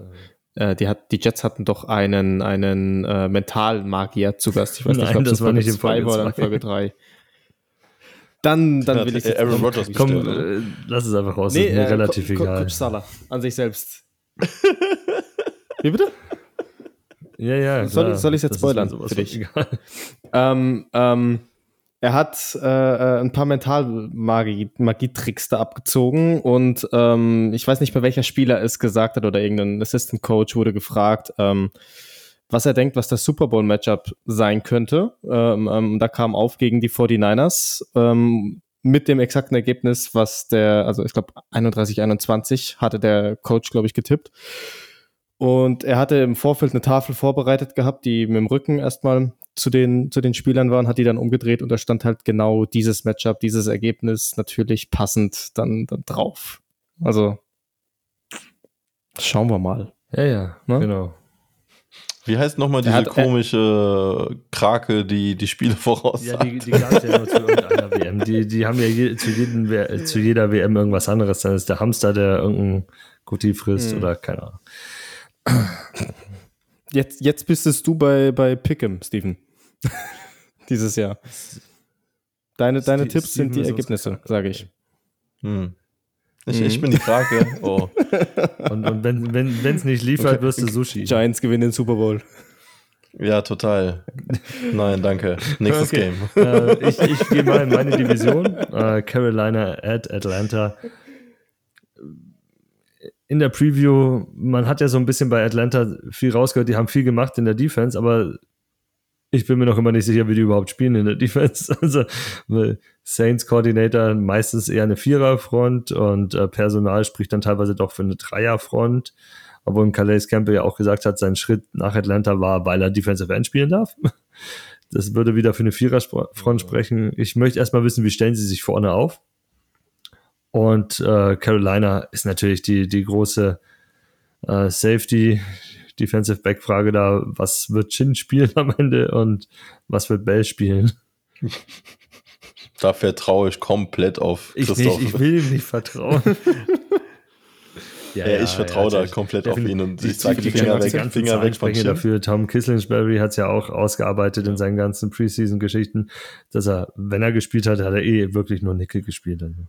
Äh, die, hat, die Jets hatten doch einen, einen äh, Mentalmagier zu Gast. Ich weiß Nein, nicht, ob das war nicht in Folge 2 oder in Folge 3. Dann, dann will ich Aaron Rodgers Komm, äh, lass es einfach raus. Nee, ist mir äh, relativ Co egal. Coach Salah an sich selbst. Wie bitte? Ja, ja. Soll, soll ich es jetzt spoilern für dich? Ähm, ähm, er hat äh, äh, ein paar Mentalmagie-Tricks da abgezogen und ähm, ich weiß nicht mehr, welcher Spieler es gesagt hat oder irgendein Assistant Coach wurde gefragt, ähm, was er denkt, was das Super Bowl Matchup sein könnte. Ähm, ähm, da kam auf gegen die 49ers ähm, mit dem exakten Ergebnis, was der, also ich glaube 31-21 hatte der Coach, glaube ich, getippt. Und er hatte im Vorfeld eine Tafel vorbereitet gehabt, die mit dem Rücken erstmal zu den, zu den Spielern waren, hat die dann umgedreht und da stand halt genau dieses Matchup, dieses Ergebnis natürlich passend dann, dann drauf. Also schauen wir mal. Ja, ja, ne? genau. Wie heißt nochmal diese hat, komische äh, Krake, die die Spiele voraussagt? Ja, die, die gab es ja nur zu irgendeiner WM. Die, die haben ja je, zu, jedem, zu jeder WM irgendwas anderes. Dann ist der Hamster, der irgendein Guti frisst hm. oder keine Ahnung. Jetzt, jetzt bist es du bei, bei Pick'em, Steven. Dieses Jahr. Deine, deine Tipps sind die Ergebnisse, sage ich. Hm. Ich, mhm. ich bin die Frage. Oh. und, und wenn es wenn, nicht liefert, okay. wirst du Sushi. Giants gewinnen den Super Bowl. Ja, total. Nein, danke. Nächstes okay. Game. Äh, ich ich gehe mal in meine Division. Äh, Carolina at Atlanta in der Preview, man hat ja so ein bisschen bei Atlanta viel rausgehört, die haben viel gemacht in der Defense, aber ich bin mir noch immer nicht sicher, wie die überhaupt spielen in der Defense. Also Saints Coordinator meistens eher eine Viererfront und äh, Personal spricht dann teilweise doch für eine Dreierfront. Obwohl Calais Campbell ja auch gesagt hat, sein Schritt nach Atlanta war, weil er Defensive End spielen darf. Das würde wieder für eine Viererfront sprechen. Ich möchte erstmal wissen, wie stellen sie sich vorne auf? Und äh, Carolina ist natürlich die, die große äh, Safety, Defensive Back Frage da, was wird Chin spielen am Ende und was wird Bell spielen? Da vertraue ich komplett auf Christoph. Ich, nicht, ich will ihm nicht vertrauen. ja, ja, ich vertraue ja, da komplett auf ihn und ich sage die Finger weg, Finger weg von Chin. dafür. Tom Kisslingsbury hat es ja auch ausgearbeitet in seinen ganzen Preseason-Geschichten, dass er, wenn er gespielt hat, hat er eh wirklich nur Nickel gespielt. Also.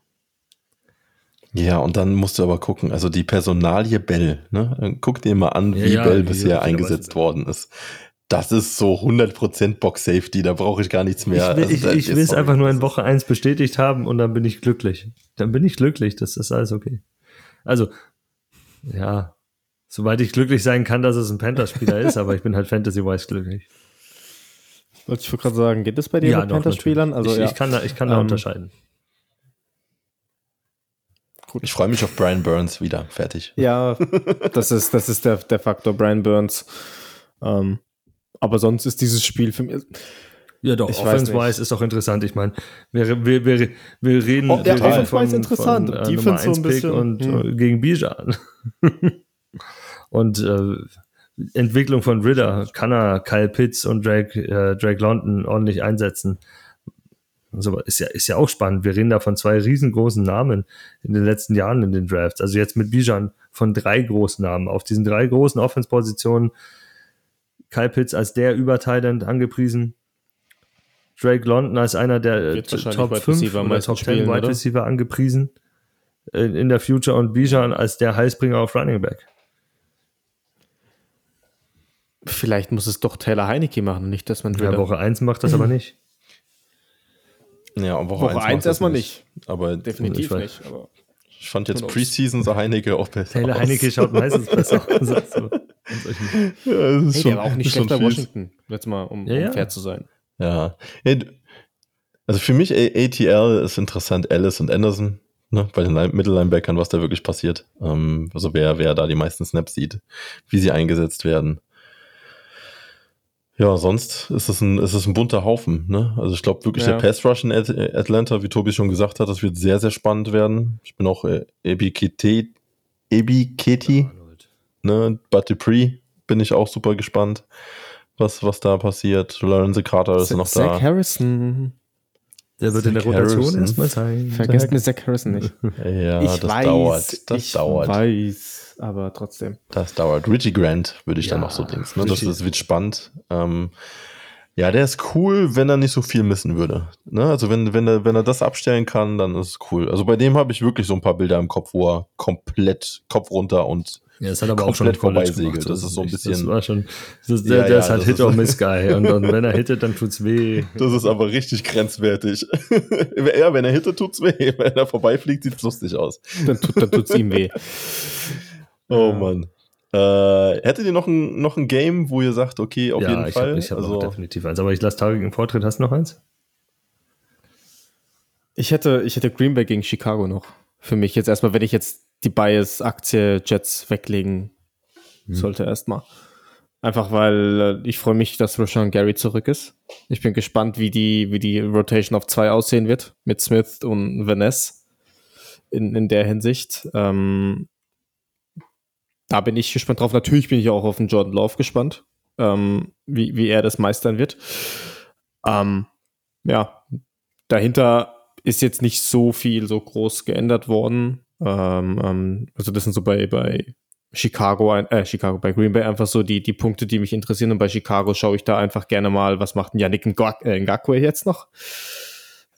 Ja, und dann musst du aber gucken, also die Personalie Bell, ne? Guck dir mal an, wie ja, Bell bisher eingesetzt worden ist. Das ist so 100% Box Safety, da brauche ich gar nichts mehr. Ich will, also, ich, ich will es einfach nur in Woche 1 bestätigt haben und dann bin ich glücklich. Dann bin ich glücklich, das ist alles okay. Also, ja, soweit ich glücklich sein kann, dass es ein Panther-Spieler ist, aber ich bin halt Fantasy-wise glücklich. Wollte ich gerade sagen, geht das bei dir ja, mit Panther-Spielern? Also, ich, ja. ich kann da, ich kann da ähm, unterscheiden. Gut. Ich freue mich auf Brian Burns wieder. Fertig. Ja, das ist, das ist der, der Faktor Brian Burns. Ähm, Aber sonst ist dieses Spiel für mich. Ja, doch, Offense-wise ist doch interessant. Ich meine, wir, wir, wir, wir reden, oh, ja, wir reden von, interessant. von äh, Defense so ein bisschen. und hm. Äh, gegen Bijan. und äh, Entwicklung von Ritter kann er Kyle Pitts und Drake, äh, Drake London ordentlich einsetzen. Also ist ja, ist ja auch spannend. Wir reden da von zwei riesengroßen Namen in den letzten Jahren in den Drafts. Also jetzt mit Bijan von drei großen Namen. Auf diesen drei großen Offense-Positionen Kyle Pitts als der Überteilend angepriesen. Drake London als einer der Top 5 oder Top 10 Wide Receiver angepriesen in, in, der Future und Bijan als der Heißbringer auf Running Back. Vielleicht muss es doch Taylor Heineke machen, nicht, dass man Ja, Woche 1 macht das aber nicht. Ja, Woche, Woche 1 erstmal nicht. nicht. Aber definitiv ich nicht. Aber ich fand jetzt Preseason so Heineke auch besser. Taylor aus. Heineke schaut meistens besser aus. Als so. ja, das ist hey, schon, der war auch nicht schlechter Washington, jetzt mal, um, ja, um fair zu sein. Ja. Also für mich ATL ist interessant, Alice und Anderson, ne, bei den Mittellinebackern, was da wirklich passiert. Ähm, also wer, wer da die meisten Snaps sieht, wie sie eingesetzt werden. Ja, sonst ist es ein, ist es ein bunter Haufen. Ne? Also ich glaube wirklich, ja. der Pass Rush in Atlanta, wie Tobi schon gesagt hat, das wird sehr, sehr spannend werden. Ich bin auch äh, Ebi Keti, Ebi Keti, ne, But Dupree bin ich auch super gespannt, was, was da passiert. Lorenzo Carter ist noch Zach da. Harrison. Der wird Zach in der Rotation erstmal sein. Vergesst mir Zach Harrison nicht. ja, ich das weiß, dauert. Das ich dauert. weiß aber trotzdem. Das dauert. Richie Grant würde ich ja, dann noch so denken. Ne? Das, das, wird spannend. Ähm, ja, der ist cool, wenn er nicht so viel missen würde. Ne? Also wenn, wenn, er, wenn er das abstellen kann, dann ist es cool. Also bei dem habe ich wirklich so ein paar Bilder im Kopf, wo er komplett Kopf runter und ja, das hat aber auch schon vorbeisegelt. Das, das ist so ein bisschen. Das war schon, das, der, ja, der ist halt Hit or Miss Guy. Und, und, wenn er hittet, dann tut's weh. Das ist aber richtig grenzwertig. ja, wenn er hittet, tut's weh. Wenn er vorbeifliegt, sieht's lustig aus. Dann, tut, dann tut's ihm weh. Oh Mann. Äh, hättet ihr noch ein, noch ein Game, wo ihr sagt, okay, auf ja, jeden ich Fall? Hab, ich habe also, definitiv eins, aber ich lasse Tarek im Vortritt. Hast du noch eins? Ich hätte, ich hätte Green Bay gegen Chicago noch. Für mich jetzt erstmal, wenn ich jetzt die Bias-Aktie Jets weglegen hm. sollte, erstmal. Einfach weil äh, ich freue mich, dass Rashawn Gary zurück ist. Ich bin gespannt, wie die, wie die Rotation auf zwei aussehen wird mit Smith und Vanessa in, in der Hinsicht. Ähm, da bin ich gespannt drauf. Natürlich bin ich auch auf den Jordan Love gespannt, ähm, wie, wie er das meistern wird. Ähm, ja, dahinter ist jetzt nicht so viel so groß geändert worden. Ähm, ähm also das sind so bei, bei Chicago, äh, Chicago, bei Green Bay einfach so die, die Punkte, die mich interessieren. Und bei Chicago schaue ich da einfach gerne mal, was macht denn Yannick äh, Ngakwe jetzt noch?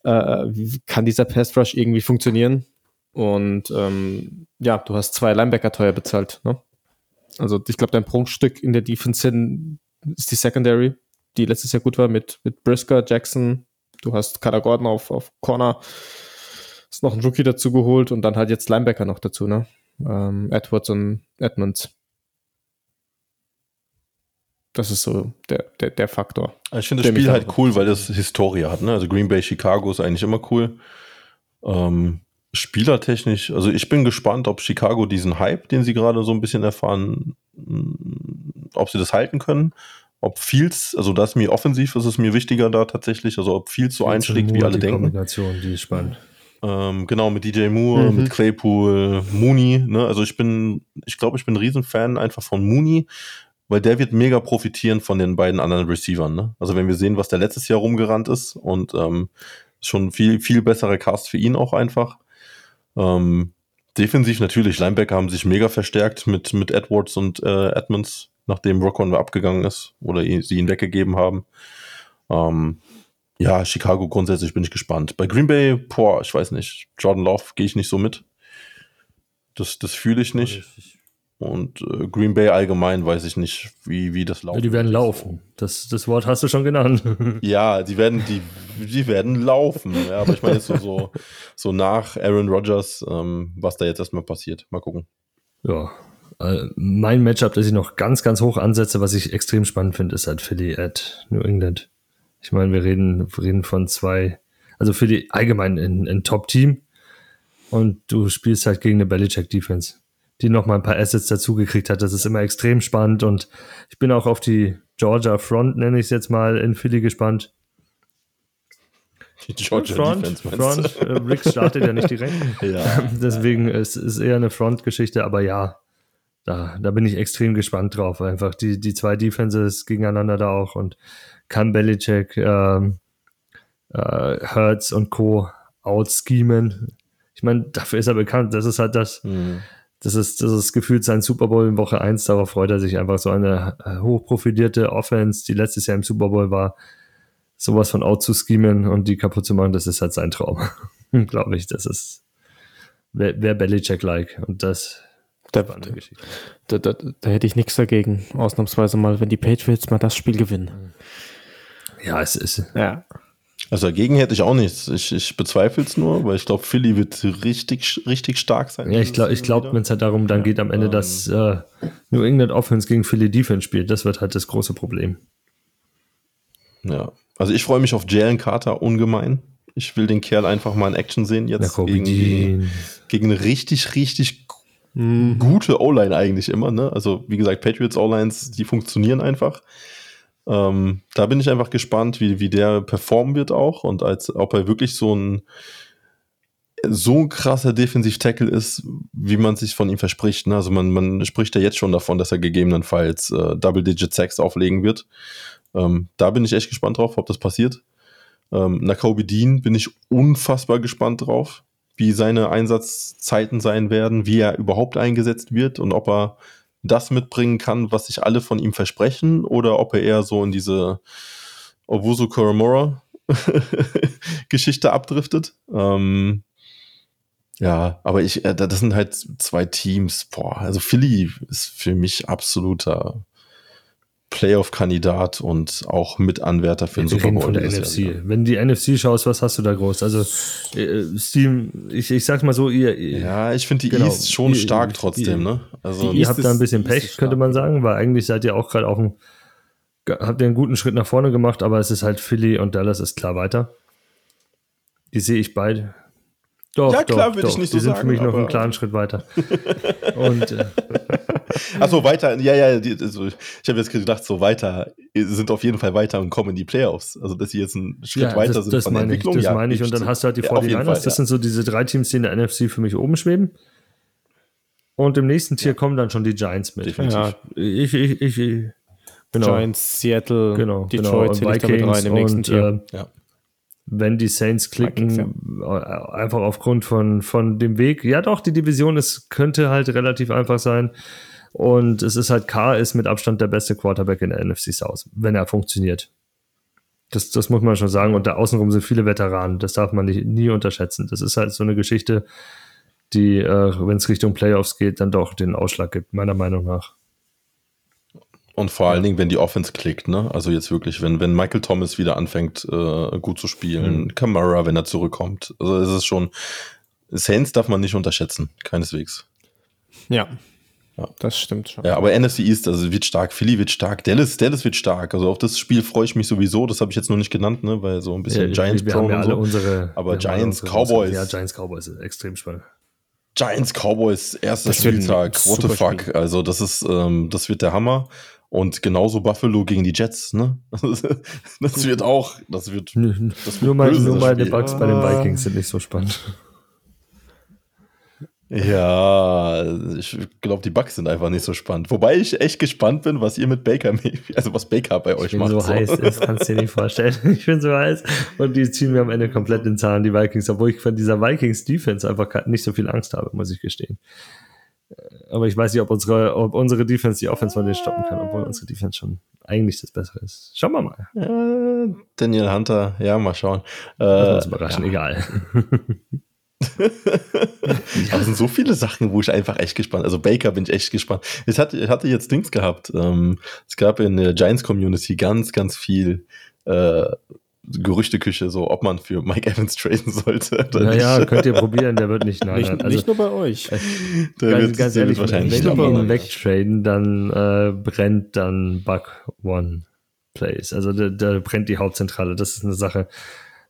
Äh, kann dieser Pass Rush irgendwie funktionieren? Und ähm, ja, du hast zwei Linebacker teuer bezahlt. Ne? Also ich glaube, dein Prunkstück in der Defense ist die Secondary, die letztes Jahr gut war mit, mit Brisker, Jackson. Du hast Kader Gordon auf, auf Corner. Hast noch einen Rookie dazu geholt und dann halt jetzt Linebacker noch dazu, ne? Ähm, Edwards und Edmonds. Das ist so der, der, der Faktor. Ich finde das Spiel halt cool, weil das Historie hat. Ne? Also Green Bay, Chicago ist eigentlich immer cool. Ähm, spielertechnisch, also ich bin gespannt, ob Chicago diesen Hype, den sie gerade so ein bisschen erfahren, mm, ob sie das halten können. Ob Fields, also das ist mir offensiv, ist es mir wichtiger da tatsächlich, also ob Fields so einschlägt, wie alle die denken. Kombination, die ist spannend. Ähm, genau, mit DJ Moore, mhm. mit Claypool, Mooney, ne? Also ich bin, ich glaube, ich bin ein Riesenfan einfach von Mooney, weil der wird mega profitieren von den beiden anderen Receivern, ne? Also wenn wir sehen, was der letztes Jahr rumgerannt ist und ähm, schon viel, viel bessere Cast für ihn auch einfach. Ähm, defensiv natürlich, Linebacker haben sich mega verstärkt mit, mit Edwards und äh, Edmonds, nachdem Rockon abgegangen ist oder sie ihn weggegeben haben. Ähm, ja, Chicago grundsätzlich bin ich gespannt. Bei Green Bay, boah, ich weiß nicht. Jordan Love gehe ich nicht so mit. Das, das fühle ich nicht. Und äh, Green Bay allgemein weiß ich nicht, wie, wie das laufen. Ja, die werden laufen. Das, das Wort hast du schon genannt. ja, die werden, die, die werden laufen. Ja, aber ich meine jetzt so, so, so nach Aaron Rodgers, ähm, was da jetzt erstmal passiert. Mal gucken. Ja. Äh, mein Matchup, das ich noch ganz, ganz hoch ansetze, was ich extrem spannend finde, ist halt Philly at New England. Ich meine, wir reden, wir reden von zwei, also Philly allgemein ein, ein Top-Team und du spielst halt gegen eine Belichick-Defense die noch mal ein paar Assets dazugekriegt hat. Das ist immer extrem spannend und ich bin auch auf die Georgia Front, nenne ich es jetzt mal, in Philly gespannt. Die Georgia Front, Defense, Front. Äh, Rick startet ja nicht direkt. ja. Deswegen ist es eher eine Front-Geschichte, aber ja, da, da bin ich extrem gespannt drauf. Einfach die, die zwei Defenses gegeneinander da auch und kann Belichick, ähm, äh, Hertz und Co. outschemen. Ich meine, dafür ist er bekannt. Das ist halt das, Mhm. Das ist, das ist gefühlt sein Super Bowl in Woche 1. Darauf freut er sich einfach so eine äh, hochprofilierte Offense, die letztes Jahr im Super Bowl war, sowas von out zu schemen und die kaputt zu machen. Das ist halt sein Traum. Glaube ich, das ist, wäre wär Belichick-like. Und das Da, da, da, da hätte ich nichts dagegen. Ausnahmsweise mal, wenn die Patriots mal das Spiel gewinnen. Ja, es ist, Ja. Also dagegen hätte ich auch nichts. Ich, ich bezweifle es nur, weil ich glaube, Philly wird richtig, richtig stark sein. Ja, ich glaube, ich glaub, wenn es halt darum dann geht am Ende, ähm, dass äh, New England Offense gegen Philly Defense spielt, das wird halt das große Problem. Ja. Also ich freue mich auf Jalen Carter ungemein. Ich will den Kerl einfach mal in Action sehen jetzt Jacoby gegen, Dean. gegen eine richtig, richtig gu- gute O-Line eigentlich immer. Ne? Also wie gesagt, Patriots O-Lines, die funktionieren einfach. Ähm, da bin ich einfach gespannt, wie, wie der performen wird auch und als ob er wirklich so ein so ein krasser Defensiv-Tackle ist, wie man sich von ihm verspricht. Ne? Also man, man spricht ja jetzt schon davon, dass er gegebenenfalls äh, Double-Digit-Sacks auflegen wird. Ähm, da bin ich echt gespannt drauf, ob das passiert. Ähm, Nakobe Dean bin ich unfassbar gespannt drauf, wie seine Einsatzzeiten sein werden, wie er überhaupt eingesetzt wird und ob er das mitbringen kann, was sich alle von ihm versprechen, oder ob er eher so in diese Owusu Koromora Geschichte abdriftet. Ähm, ja, aber ich, äh, das sind halt zwei Teams. Boah, also Philly ist für mich absoluter Playoff-Kandidat und auch Mitanwärter für den Super Bowl. von der dieses Jahr NFC. Wenn die NFC schaust, was hast du da groß? Also, äh, Steam, ich, ich sag's mal so, ihr, ihr, Ja, ich finde die Genau. East schon Die- stark die- trotzdem, ne? Also ihr habt da ein bisschen Pech, könnte man sagen, weil eigentlich seid ihr auch gerade auf dem, habt ihr einen guten Schritt nach vorne gemacht, aber es ist halt Philly und Dallas ist klar weiter. Die sehe ich beide. Doch, Ja, klar, doch, würde ich nicht Die so sind sagen, für mich noch einen klaren Schritt weiter. und äh, Achso, weiter, ja, ja, die, also ich habe jetzt gedacht, so weiter, sind auf jeden Fall weiter und kommen in die Playoffs. Also, dass sie jetzt einen Schritt ja, weiter das, sind das von der meine ich, Entwicklung. das ja, meine ich. Und dann hast du halt die Ja, auf jeden 49ers. Fall, Das ja. sind so diese drei Teams, die in der NFC für mich oben schweben. Und im nächsten Tier kommen dann schon die Giants mit. Definitiv. Ja, Ich, ich, ich, ich genau. Giants, Seattle, genau, Detroit genau. ich damit rein im nächsten und, Tier. äh, Ja. wenn die Saints klicken, Vikings, äh, einfach aufgrund von, von dem Weg. Ja, doch, die Division ist, könnte halt relativ einfach sein. Und es ist halt, Carr ist mit Abstand der beste Quarterback in der NFC South, wenn er funktioniert. Das, das muss man schon sagen. Und da außenrum sind viele Veteranen. Das darf man nicht, nie unterschätzen. Das ist halt so eine Geschichte, die, äh, wenn es Richtung Playoffs geht, dann doch den Ausschlag gibt, meiner Meinung nach. Und vor allen Dingen, wenn die Offense klickt, ne? Also jetzt wirklich, wenn, wenn Michael Thomas wieder anfängt, äh, gut zu spielen, Mhm. Kamara, wenn er zurückkommt. Also es ist schon, Saints darf man nicht unterschätzen, keineswegs. Ja. Ja. das stimmt schon. Ja, aber NFC East, also wird stark, Philly wird stark, Dallas, Dallas wird stark. Also auf das Spiel freue ich mich sowieso, das habe ich jetzt noch nicht genannt, ne? Weil so ein bisschen Ja, Giants wir haben ja alle so. unsere. Aber wir Giants, unsere- Cowboys. Ja, Giants Cowboys ist extrem spannend. Giants Cowboys, erster Spieltag, what the fuck. Spiel. Also das ist, ähm, das wird der Hammer. Und genauso Buffalo gegen die Jets, ne? Das wird auch, das wird, das Nur, wird mal, böse, nur meine Spiel. Bugs bei den Ah. Vikings sind nicht so spannend. Ja, ich glaube, die Bugs sind einfach nicht so spannend. Wobei ich echt gespannt bin, was ihr mit Baker, also was Baker bei euch Ich bin macht. so heiß, das kannst du dir nicht vorstellen. Ich bin so heiß und die ziehen mir am Ende komplett den Zahn, die Vikings, obwohl ich von dieser Vikings-Defense einfach nicht so viel Angst habe, muss ich gestehen. Äh, Aber ich weiß nicht, ob unsere, ob unsere Defense die Offense von denen stoppen kann, obwohl unsere Defense schon eigentlich das Bessere ist. Schauen wir mal. Äh, Daniel Hunter, ja, mal schauen. Lass Äh, uns überraschen, egal. Aber es sind so viele Sachen, wo ich einfach echt gespannt Also Baker bin ich echt gespannt. Ich hatte, ich hatte jetzt Dings gehabt. Ähm, es gab in der Giants-Community ganz, ganz viel äh, Gerüchteküche, so ob man für Mike Evans traden sollte. oder Naja, nicht. könnt ihr probieren, der wird nicht, nein, Nicht. Also, nicht nur bei euch. Der ganz, wird- ganz der ehrlich, wird wahrscheinlich wenn wir ihn wegtraden, dann äh, brennt dann Bug One Place. Also da, da brennt die Hauptzentrale. Das ist eine Sache.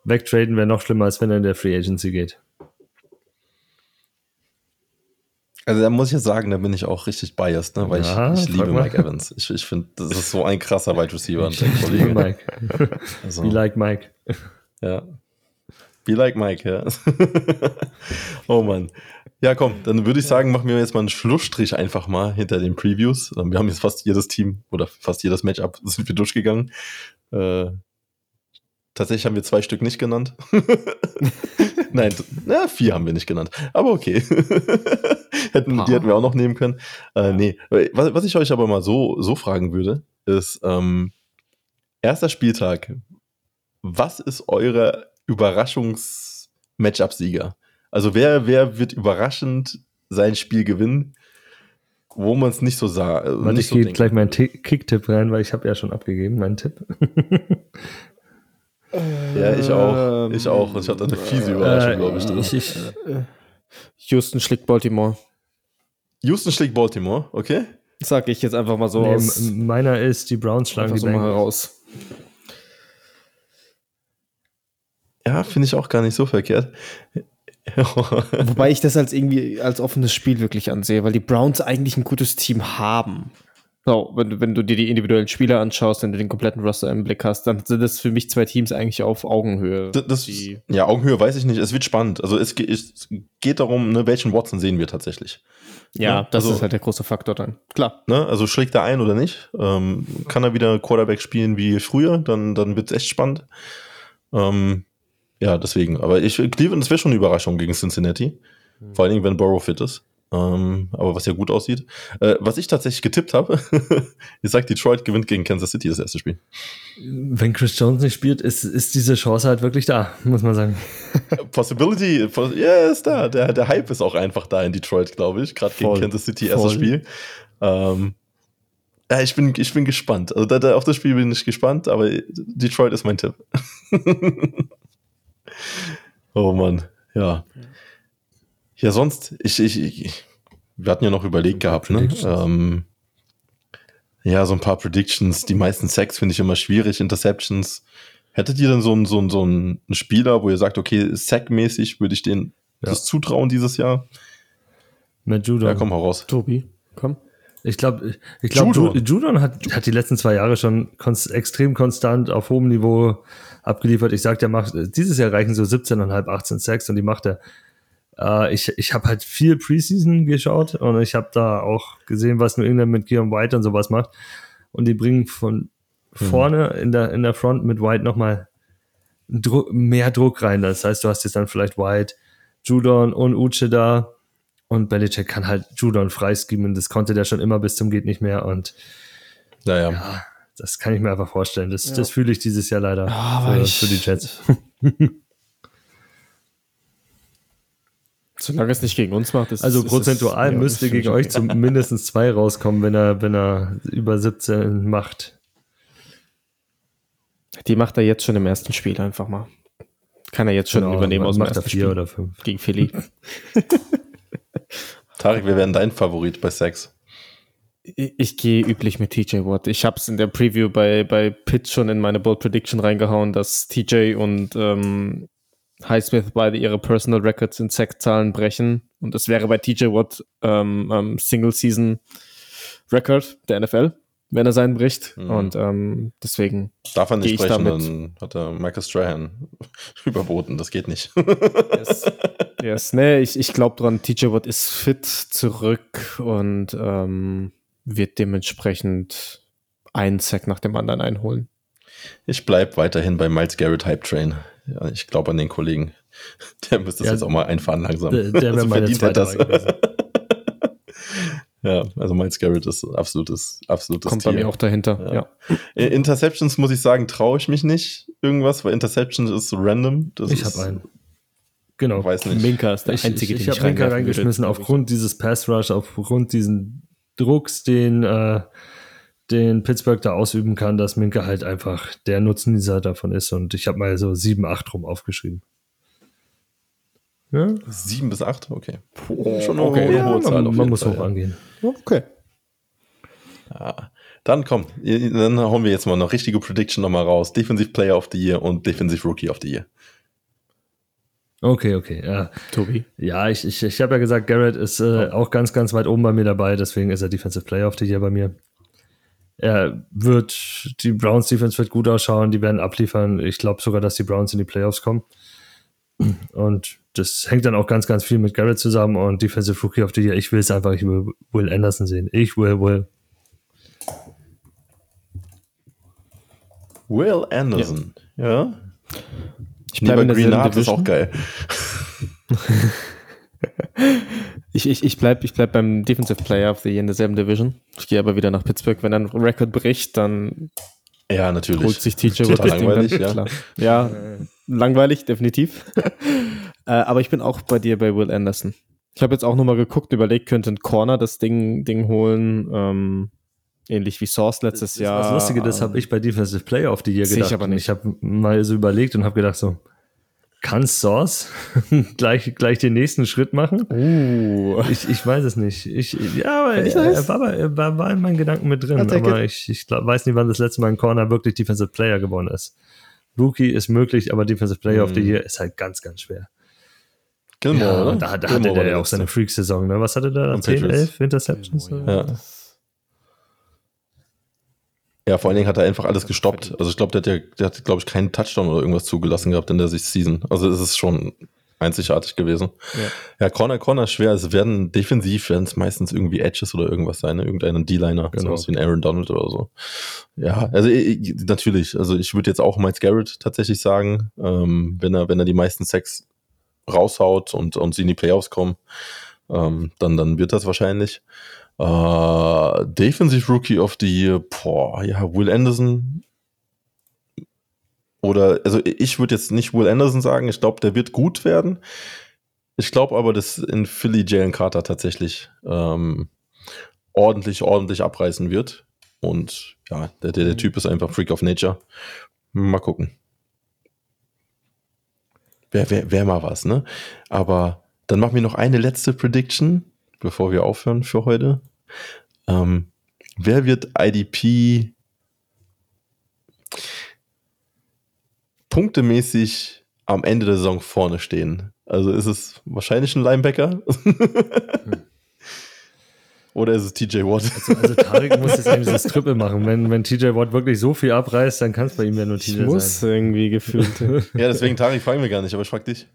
Wegtraden wäre noch schlimmer, als wenn er in der Free Agency geht. Also da muss ich jetzt sagen, da bin ich auch richtig biased, ne? weil ja, ich, ich liebe mal. Mike Evans. Ich, ich finde, das ist so ein krasser Wide Receiver. Ich liebe Mike. Also, Be like Mike. Ja. Be like Mike, ja. oh Mann. Ja, komm, dann würde ich sagen, machen wir jetzt mal einen Schlussstrich einfach mal hinter den Previews. Ähm, wir haben jetzt fast jedes Team oder fast jedes Matchup sind wir durchgegangen. Äh, tatsächlich haben wir zwei Stück nicht genannt. Nein, na, vier haben wir nicht genannt. Aber okay. hätten, die hätten wir auch noch nehmen können. Äh, nee, was, was, ich euch aber mal so, so fragen würde, ist, ähm, erster Spieltag. Was ist eure Überraschungs-Matchup-Sieger? Also wer, wer wird überraschend sein Spiel gewinnen, wo man es nicht so sah? Äh, Warte, ich so gehe gleich meinen Kick-Tipp rein, weil ich habe ja schon abgegeben, meinen Tipp. ja, ich auch. Ich auch. Ich hatte eine fiese Überraschung, äh, glaube ich, drin. Ich, ich, Houston schlägt Baltimore. Houston schlägt Baltimore, okay? Sag ich jetzt einfach mal so nee, aus. Meiner ist, die Browns schlagen die so mal heraus. Ja, finde ich auch gar nicht so verkehrt. Wobei ich das als irgendwie als offenes Spiel wirklich ansehe, weil die Browns eigentlich ein gutes Team haben. So, wenn, du, wenn du dir die individuellen Spieler anschaust, wenn du den kompletten Roster im Blick hast, dann sind das für mich zwei Teams eigentlich auf Augenhöhe. Das, das ja, Augenhöhe weiß ich nicht. Es wird spannend. Also es, es geht darum, ne, welchen Watson sehen wir tatsächlich. Ja, ne? das also, ist halt der große Faktor dann. Klar. Ne, also schlägt er ein oder nicht? Ähm, kann er wieder Quarterback spielen wie früher? Dann, dann wird es echt spannend. Ähm, ja, deswegen. Aber ich, Cleveland, das wäre schon eine Überraschung gegen Cincinnati. Mhm. Vor allen Dingen, wenn Burrow fit ist. Ähm, aber was ja gut aussieht. Äh, was ich tatsächlich getippt habe, ich sag, Detroit gewinnt gegen Kansas City das erste Spiel. Wenn Chris Jones nicht spielt, ist, ist diese Chance halt wirklich da, muss man sagen. Possibility, ja, yeah, ist da. Der, der Hype ist auch einfach da in Detroit, glaube ich. Gerade gegen Kansas City, erstes Spiel. Ähm, ja, ich bin, ich bin gespannt. Also da, da, auf das Spiel bin ich gespannt, aber Detroit ist mein Tipp. oh Mann, ja. Ja, sonst, ich, ich, ich, wir hatten ja noch überlegt gehabt, ne? Ähm, ja, so ein paar Predictions. Die meisten Sacks finde ich immer schwierig, Interceptions. Hättet ihr denn so einen, so einen, so einen Spieler, wo ihr sagt, okay, Sack-mäßig würde ich den ja. das zutrauen dieses Jahr? Mit Judon. Ja, komm raus. Tobi, komm. Ich glaube, ich glaub, Judon, Judon hat, hat die letzten zwei Jahre schon konst extrem konstant auf hohem Niveau abgeliefert. Ich sag, der macht, dieses Jahr reichen so 17,5, 18 Sacks und die macht er äh, ich ich habe halt viel Preseason geschaut und ich habe da auch gesehen, was New England mit Kieran White und sowas macht. Und die bringen von mhm. vorne in der, in der Front mit White nochmal Druck, mehr Druck rein. Das heißt, du hast jetzt dann vielleicht White, Judon und Uche da. Und Belichick kann halt Judon freiskimen. Das konnte der schon immer bis zum geht nicht mehr. Und naja. ja, das kann ich mir einfach vorstellen. Das, ja. das fühle ich dieses Jahr leider ja, für, ich, für die Jets. Solange es nicht gegen uns macht, ist Also ist prozentual es, müsste gegen euch zum mindestens zwei rauskommen, wenn er, wenn er über 17 macht. Die macht er jetzt schon im ersten Spiel einfach mal. Kann er jetzt schon genau, übernehmen aus dem ersten vier Spiel oder fünf. Gegen Philly. Tarek, wer wäre dein Favorit bei Sex? Ich, ich gehe üblich mit TJ Watt. Ich habe es in der Preview bei, bei Pitt schon in meine Bold Prediction reingehauen, dass TJ und ähm, Highsmith beide ihre Personal Records in Sack-Zahlen brechen. Und das wäre bei TJ Watt ähm, ähm, Single-Season Record der NFL, wenn er seinen bricht. Mhm. Und ähm, deswegen. Darf er nicht brechen, dann hat er Michael Strahan überboten. Das geht nicht. yes. yes. Nee, ich, ich glaube dran, TJ Watt ist fit zurück und ähm, wird dementsprechend einen Sack nach dem anderen einholen. Ich bleibe weiterhin bei Miles Garrett Hype Train. Ja, ich glaube an den Kollegen. Der müsste das ja, jetzt auch mal einfahren langsam. Der, der also verdient das. ja, also Miles Garrett ist absolutes, absolutes Kommt Tier. bei mir auch dahinter, ja. ja. Interceptions muss ich sagen, traue ich mich nicht irgendwas, weil Interceptions ist so random. Das ich habe einen. Genau. Weiß nicht. Minka ist der ich, einzige, ich, ich, ich habe Minka reingeschmissen aufgrund dieses Pass Rush, aufgrund diesen Drucks, den äh, den Pittsburgh da ausüben kann, dass Minka halt einfach der Nutznießer davon ist. Und ich habe mal so 7, 8 rum aufgeschrieben. Ja? 7 bis 8? Okay. Puh, schon eine okay. hohe, ja, Zahl. Man, man muss Fall, hoch ja. angehen. Okay. Ja. Dann komm, dann hauen wir jetzt mal noch richtige Prediction nochmal raus. Defensive Player of the Year und Defensive Rookie of the Year. Okay, okay, ja. Tobi? Ja, ich, ich, ich habe ja gesagt, Garrett ist äh, auch ganz, ganz weit oben bei mir dabei, deswegen ist er Defensive Player of the Year bei mir. Er wird, die Browns Defense wird gut ausschauen, die werden abliefern. Ich glaube sogar, dass die Browns in die Playoffs kommen. Und das hängt dann auch ganz, ganz viel mit Garrett zusammen und Defensive Rookie of the Year. Ich will es einfach, ich will Will Anderson sehen. Ich will Will. Will Anderson, ja. ja. Ich bleibe in der Green Art ist auch geil. ich ich, ich bleibe ich bleib beim Defensive Player of the Year in derselben Division. Ich gehe aber wieder nach Pittsburgh. Wenn ein Rekord bricht, dann ja, natürlich. holt sich TJ Watt langweilig, ja. Klar. ja, langweilig, definitiv. äh, aber ich bin auch bei dir bei Will Anderson. Ich habe jetzt auch nochmal geguckt, überlegt, könnte ein Corner das Ding, Ding holen. Ähm, Ähnlich wie Source letztes das, Jahr. Das Lustige, das habe ich bei Defensive Player of the Year gedacht. Ich aber nicht. Ich habe mal so überlegt und habe gedacht so, kann Source gleich, gleich den nächsten Schritt machen? Uh. Ich, ich weiß es nicht. Ich, ja, aber ich er, war, er war, war in meinen Gedanken mit drin. Aber ich, ich glaub, weiß nicht, wann das letzte Mal ein Corner wirklich Defensive Player geworden ist. Rookie ist möglich, aber Defensive Player mm. of the mhm. Year ist halt ganz, ganz schwer. Gilmore, ja, Da, da Gilmore hatte der ja auch seine Freak-Saison. Ne? Was hatte der? 10, 11 Interceptions? Ja. Ja, vor allen Dingen hat er einfach alles gestoppt. Also ich glaube, der hat ja, der hat, glaube ich, keinen Touchdown oder irgendwas zugelassen gehabt in der Season. Also es ist schon einzigartig gewesen. Ja, ja Corner, Corner schwer. Es werden defensiv werden es meistens irgendwie Edges oder irgendwas sein, ne? irgendeinen D-Liner, genau. sowas wie ein Aaron Donald oder so. Ja, also ich, natürlich. Also ich würde jetzt auch Miles Garrett tatsächlich sagen, ähm, wenn er, wenn er die meisten Sex raushaut und, und sie in die Playoffs kommen, ähm, dann, dann wird das wahrscheinlich. Uh, Defensive Rookie of the Year, boah, ja, Will Anderson. Oder, also ich würde jetzt nicht Will Anderson sagen, ich glaube, der wird gut werden. Ich glaube aber, dass in Philly Jalen Carter tatsächlich ähm, ordentlich, ordentlich abreißen wird. Und ja, der, der, der mhm. Typ ist einfach Freak of Nature. Mal gucken. Wäre wär, wär mal was, ne? Aber dann machen wir noch eine letzte Prediction bevor wir aufhören für heute. Ähm, wer wird IDP punktemäßig am Ende der Saison vorne stehen? Also ist es wahrscheinlich ein Linebacker? Oder ist es TJ Watt? Also, also Tarek muss jetzt eigentlich das Triple machen. Wenn, wenn TJ Watt wirklich so viel abreißt, dann kann es bei ihm ja nur TJ ich muss sein. irgendwie gefühlt. ja, deswegen Tarek fragen wir gar nicht, aber ich frag dich.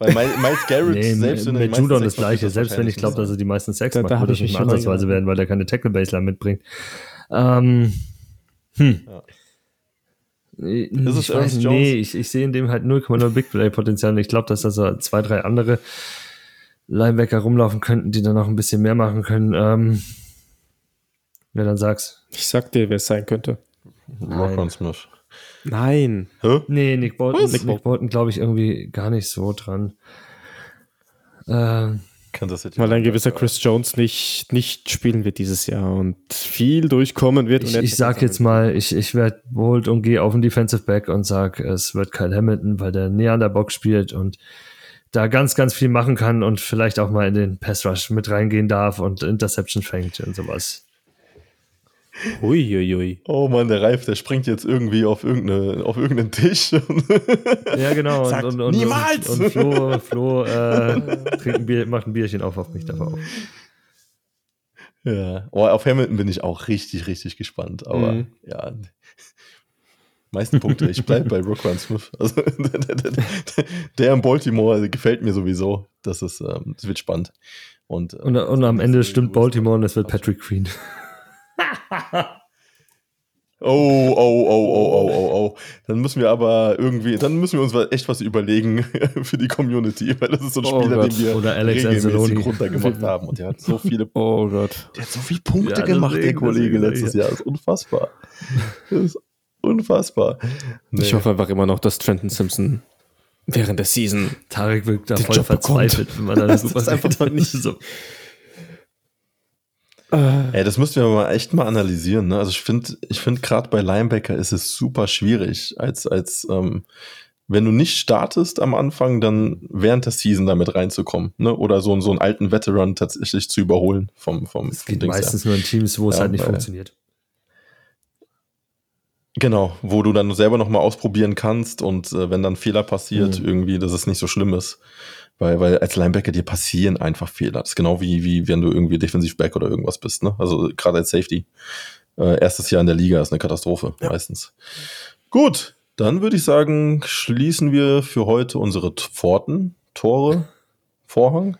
Weil Miles Garrett nee, selbst wenn mit Judon das gleiche, selbst wenn ich glaube, dass er die meisten Sex macht, würde das nicht mal ansatzweise werden, weil er keine Tackle-Baseline mitbringt. Ähm, hm. Ja. Ich, ich weiß, nee, ich, ich sehe in dem halt 0,0 Big Play-Potenzial. Ich glaube, dass da so zwei, drei andere Linebacker rumlaufen könnten, die dann noch ein bisschen mehr machen können. Ähm, wer dann sag's? Ich sag dir, wer es sein könnte. Rockon Smith. Nein. Hä? Nee, Nick Bolton, Nick, Nick Bolton glaube ich irgendwie gar nicht so dran. Ähm, weil ein gewisser Chris Jones nicht, nicht spielen wird dieses Jahr und viel durchkommen wird. Ich, ich sag jetzt mal, ich, ich werde bold und gehe auf den Defensive Back und sag, es wird Kyle Hamilton, weil der näher an der Box spielt und da ganz, ganz viel machen kann und vielleicht auch mal in den Pass Rush mit reingehen darf und Interception fängt und sowas. Uiuiui. Oh Mann, der Reif, der springt jetzt irgendwie auf, irgendeine, auf irgendeinen Tisch. ja, genau. Sagt, und, und, niemals! Und, und Flo, Flo äh, ein Bier, macht ein Bierchen auf auf mich davor. Ja, oh, auf Hamilton bin ich auch richtig, richtig gespannt. Aber mhm. ja, meisten Punkte. Ich bleibe bei Roquan Smith. Also, der, der, der, in Baltimore gefällt mir sowieso. Das, ist, ähm, das wird spannend. Und, äh, und, und am Ende stimmt Baltimore und es wird Patrick Queen. Oh, oh, oh, oh, oh, oh, oh. Dann müssen wir aber irgendwie, dann müssen wir uns echt was überlegen für die Community, weil das ist so ein oh Spieler, Gott. den wir Oder Alex regelmäßig runtergemacht haben. Und der hat so viele, oh Gott. Der hat so viele Punkte ja, gemacht, der Kollege letztes Jahr. Das ist unfassbar. Das ist unfassbar. Nee. Ich hoffe einfach immer noch, dass Trenton Simpson während der Season Tarek wirkt da voll Job verzweifelt, wenn man da das ist einfach nicht so. Äh. Ey, das müssten wir mal echt mal analysieren. Ne? Also ich finde, ich finde gerade bei Linebacker ist es super schwierig, als als ähm, wenn du nicht startest am Anfang, dann während der Season damit reinzukommen, ne? Oder so, so einen alten Veteran tatsächlich zu überholen vom vom. Es geht vom meistens her. nur in Teams, wo es ja, halt nicht funktioniert. Genau, wo du dann selber nochmal ausprobieren kannst und äh, wenn dann Fehler passiert, mhm. irgendwie, dass es nicht so schlimm ist. Weil, weil als Linebacker dir passieren einfach Fehler. Das ist genau wie, wie wenn du irgendwie Defensivback oder irgendwas bist, ne? Also gerade als Safety. Äh, erstes Jahr in der Liga ist eine Katastrophe, ja. meistens. Gut, dann würde ich sagen, schließen wir für heute unsere Pforten, Tore, Vorhang.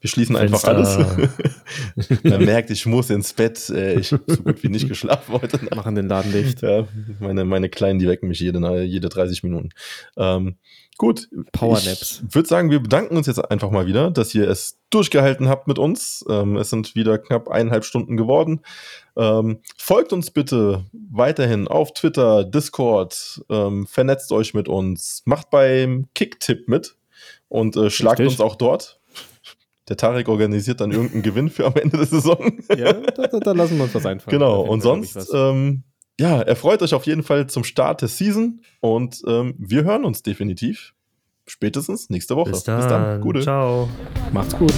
Wir schließen Fenster. einfach alles. Man merkt, ich muss ins Bett. Äh, ich habe so gut wie nicht geschlafen heute. Nacht. Machen den Laden dicht. Ja, meine, meine Kleinen, die wecken mich jede, jede 30 Minuten. Ähm, gut. Powernaps. Ich würde sagen, wir bedanken uns jetzt einfach mal wieder, dass ihr es durchgehalten habt mit uns. Ähm, es sind wieder knapp eineinhalb Stunden geworden. Ähm, folgt uns bitte weiterhin auf Twitter, Discord, ähm, vernetzt euch mit uns, macht beim Kicktipp mit und äh, schlagt Richtig. uns auch dort der Tarek organisiert dann irgendeinen Gewinn für am Ende der Saison. ja, da, da, da lassen wir uns was einfallen. Genau, und sonst, ähm, ja, erfreut euch auf jeden Fall zum Start der Season und ähm, wir hören uns definitiv spätestens nächste Woche. Bis dann. Bis dann. Gute. Ciao. Macht's gut.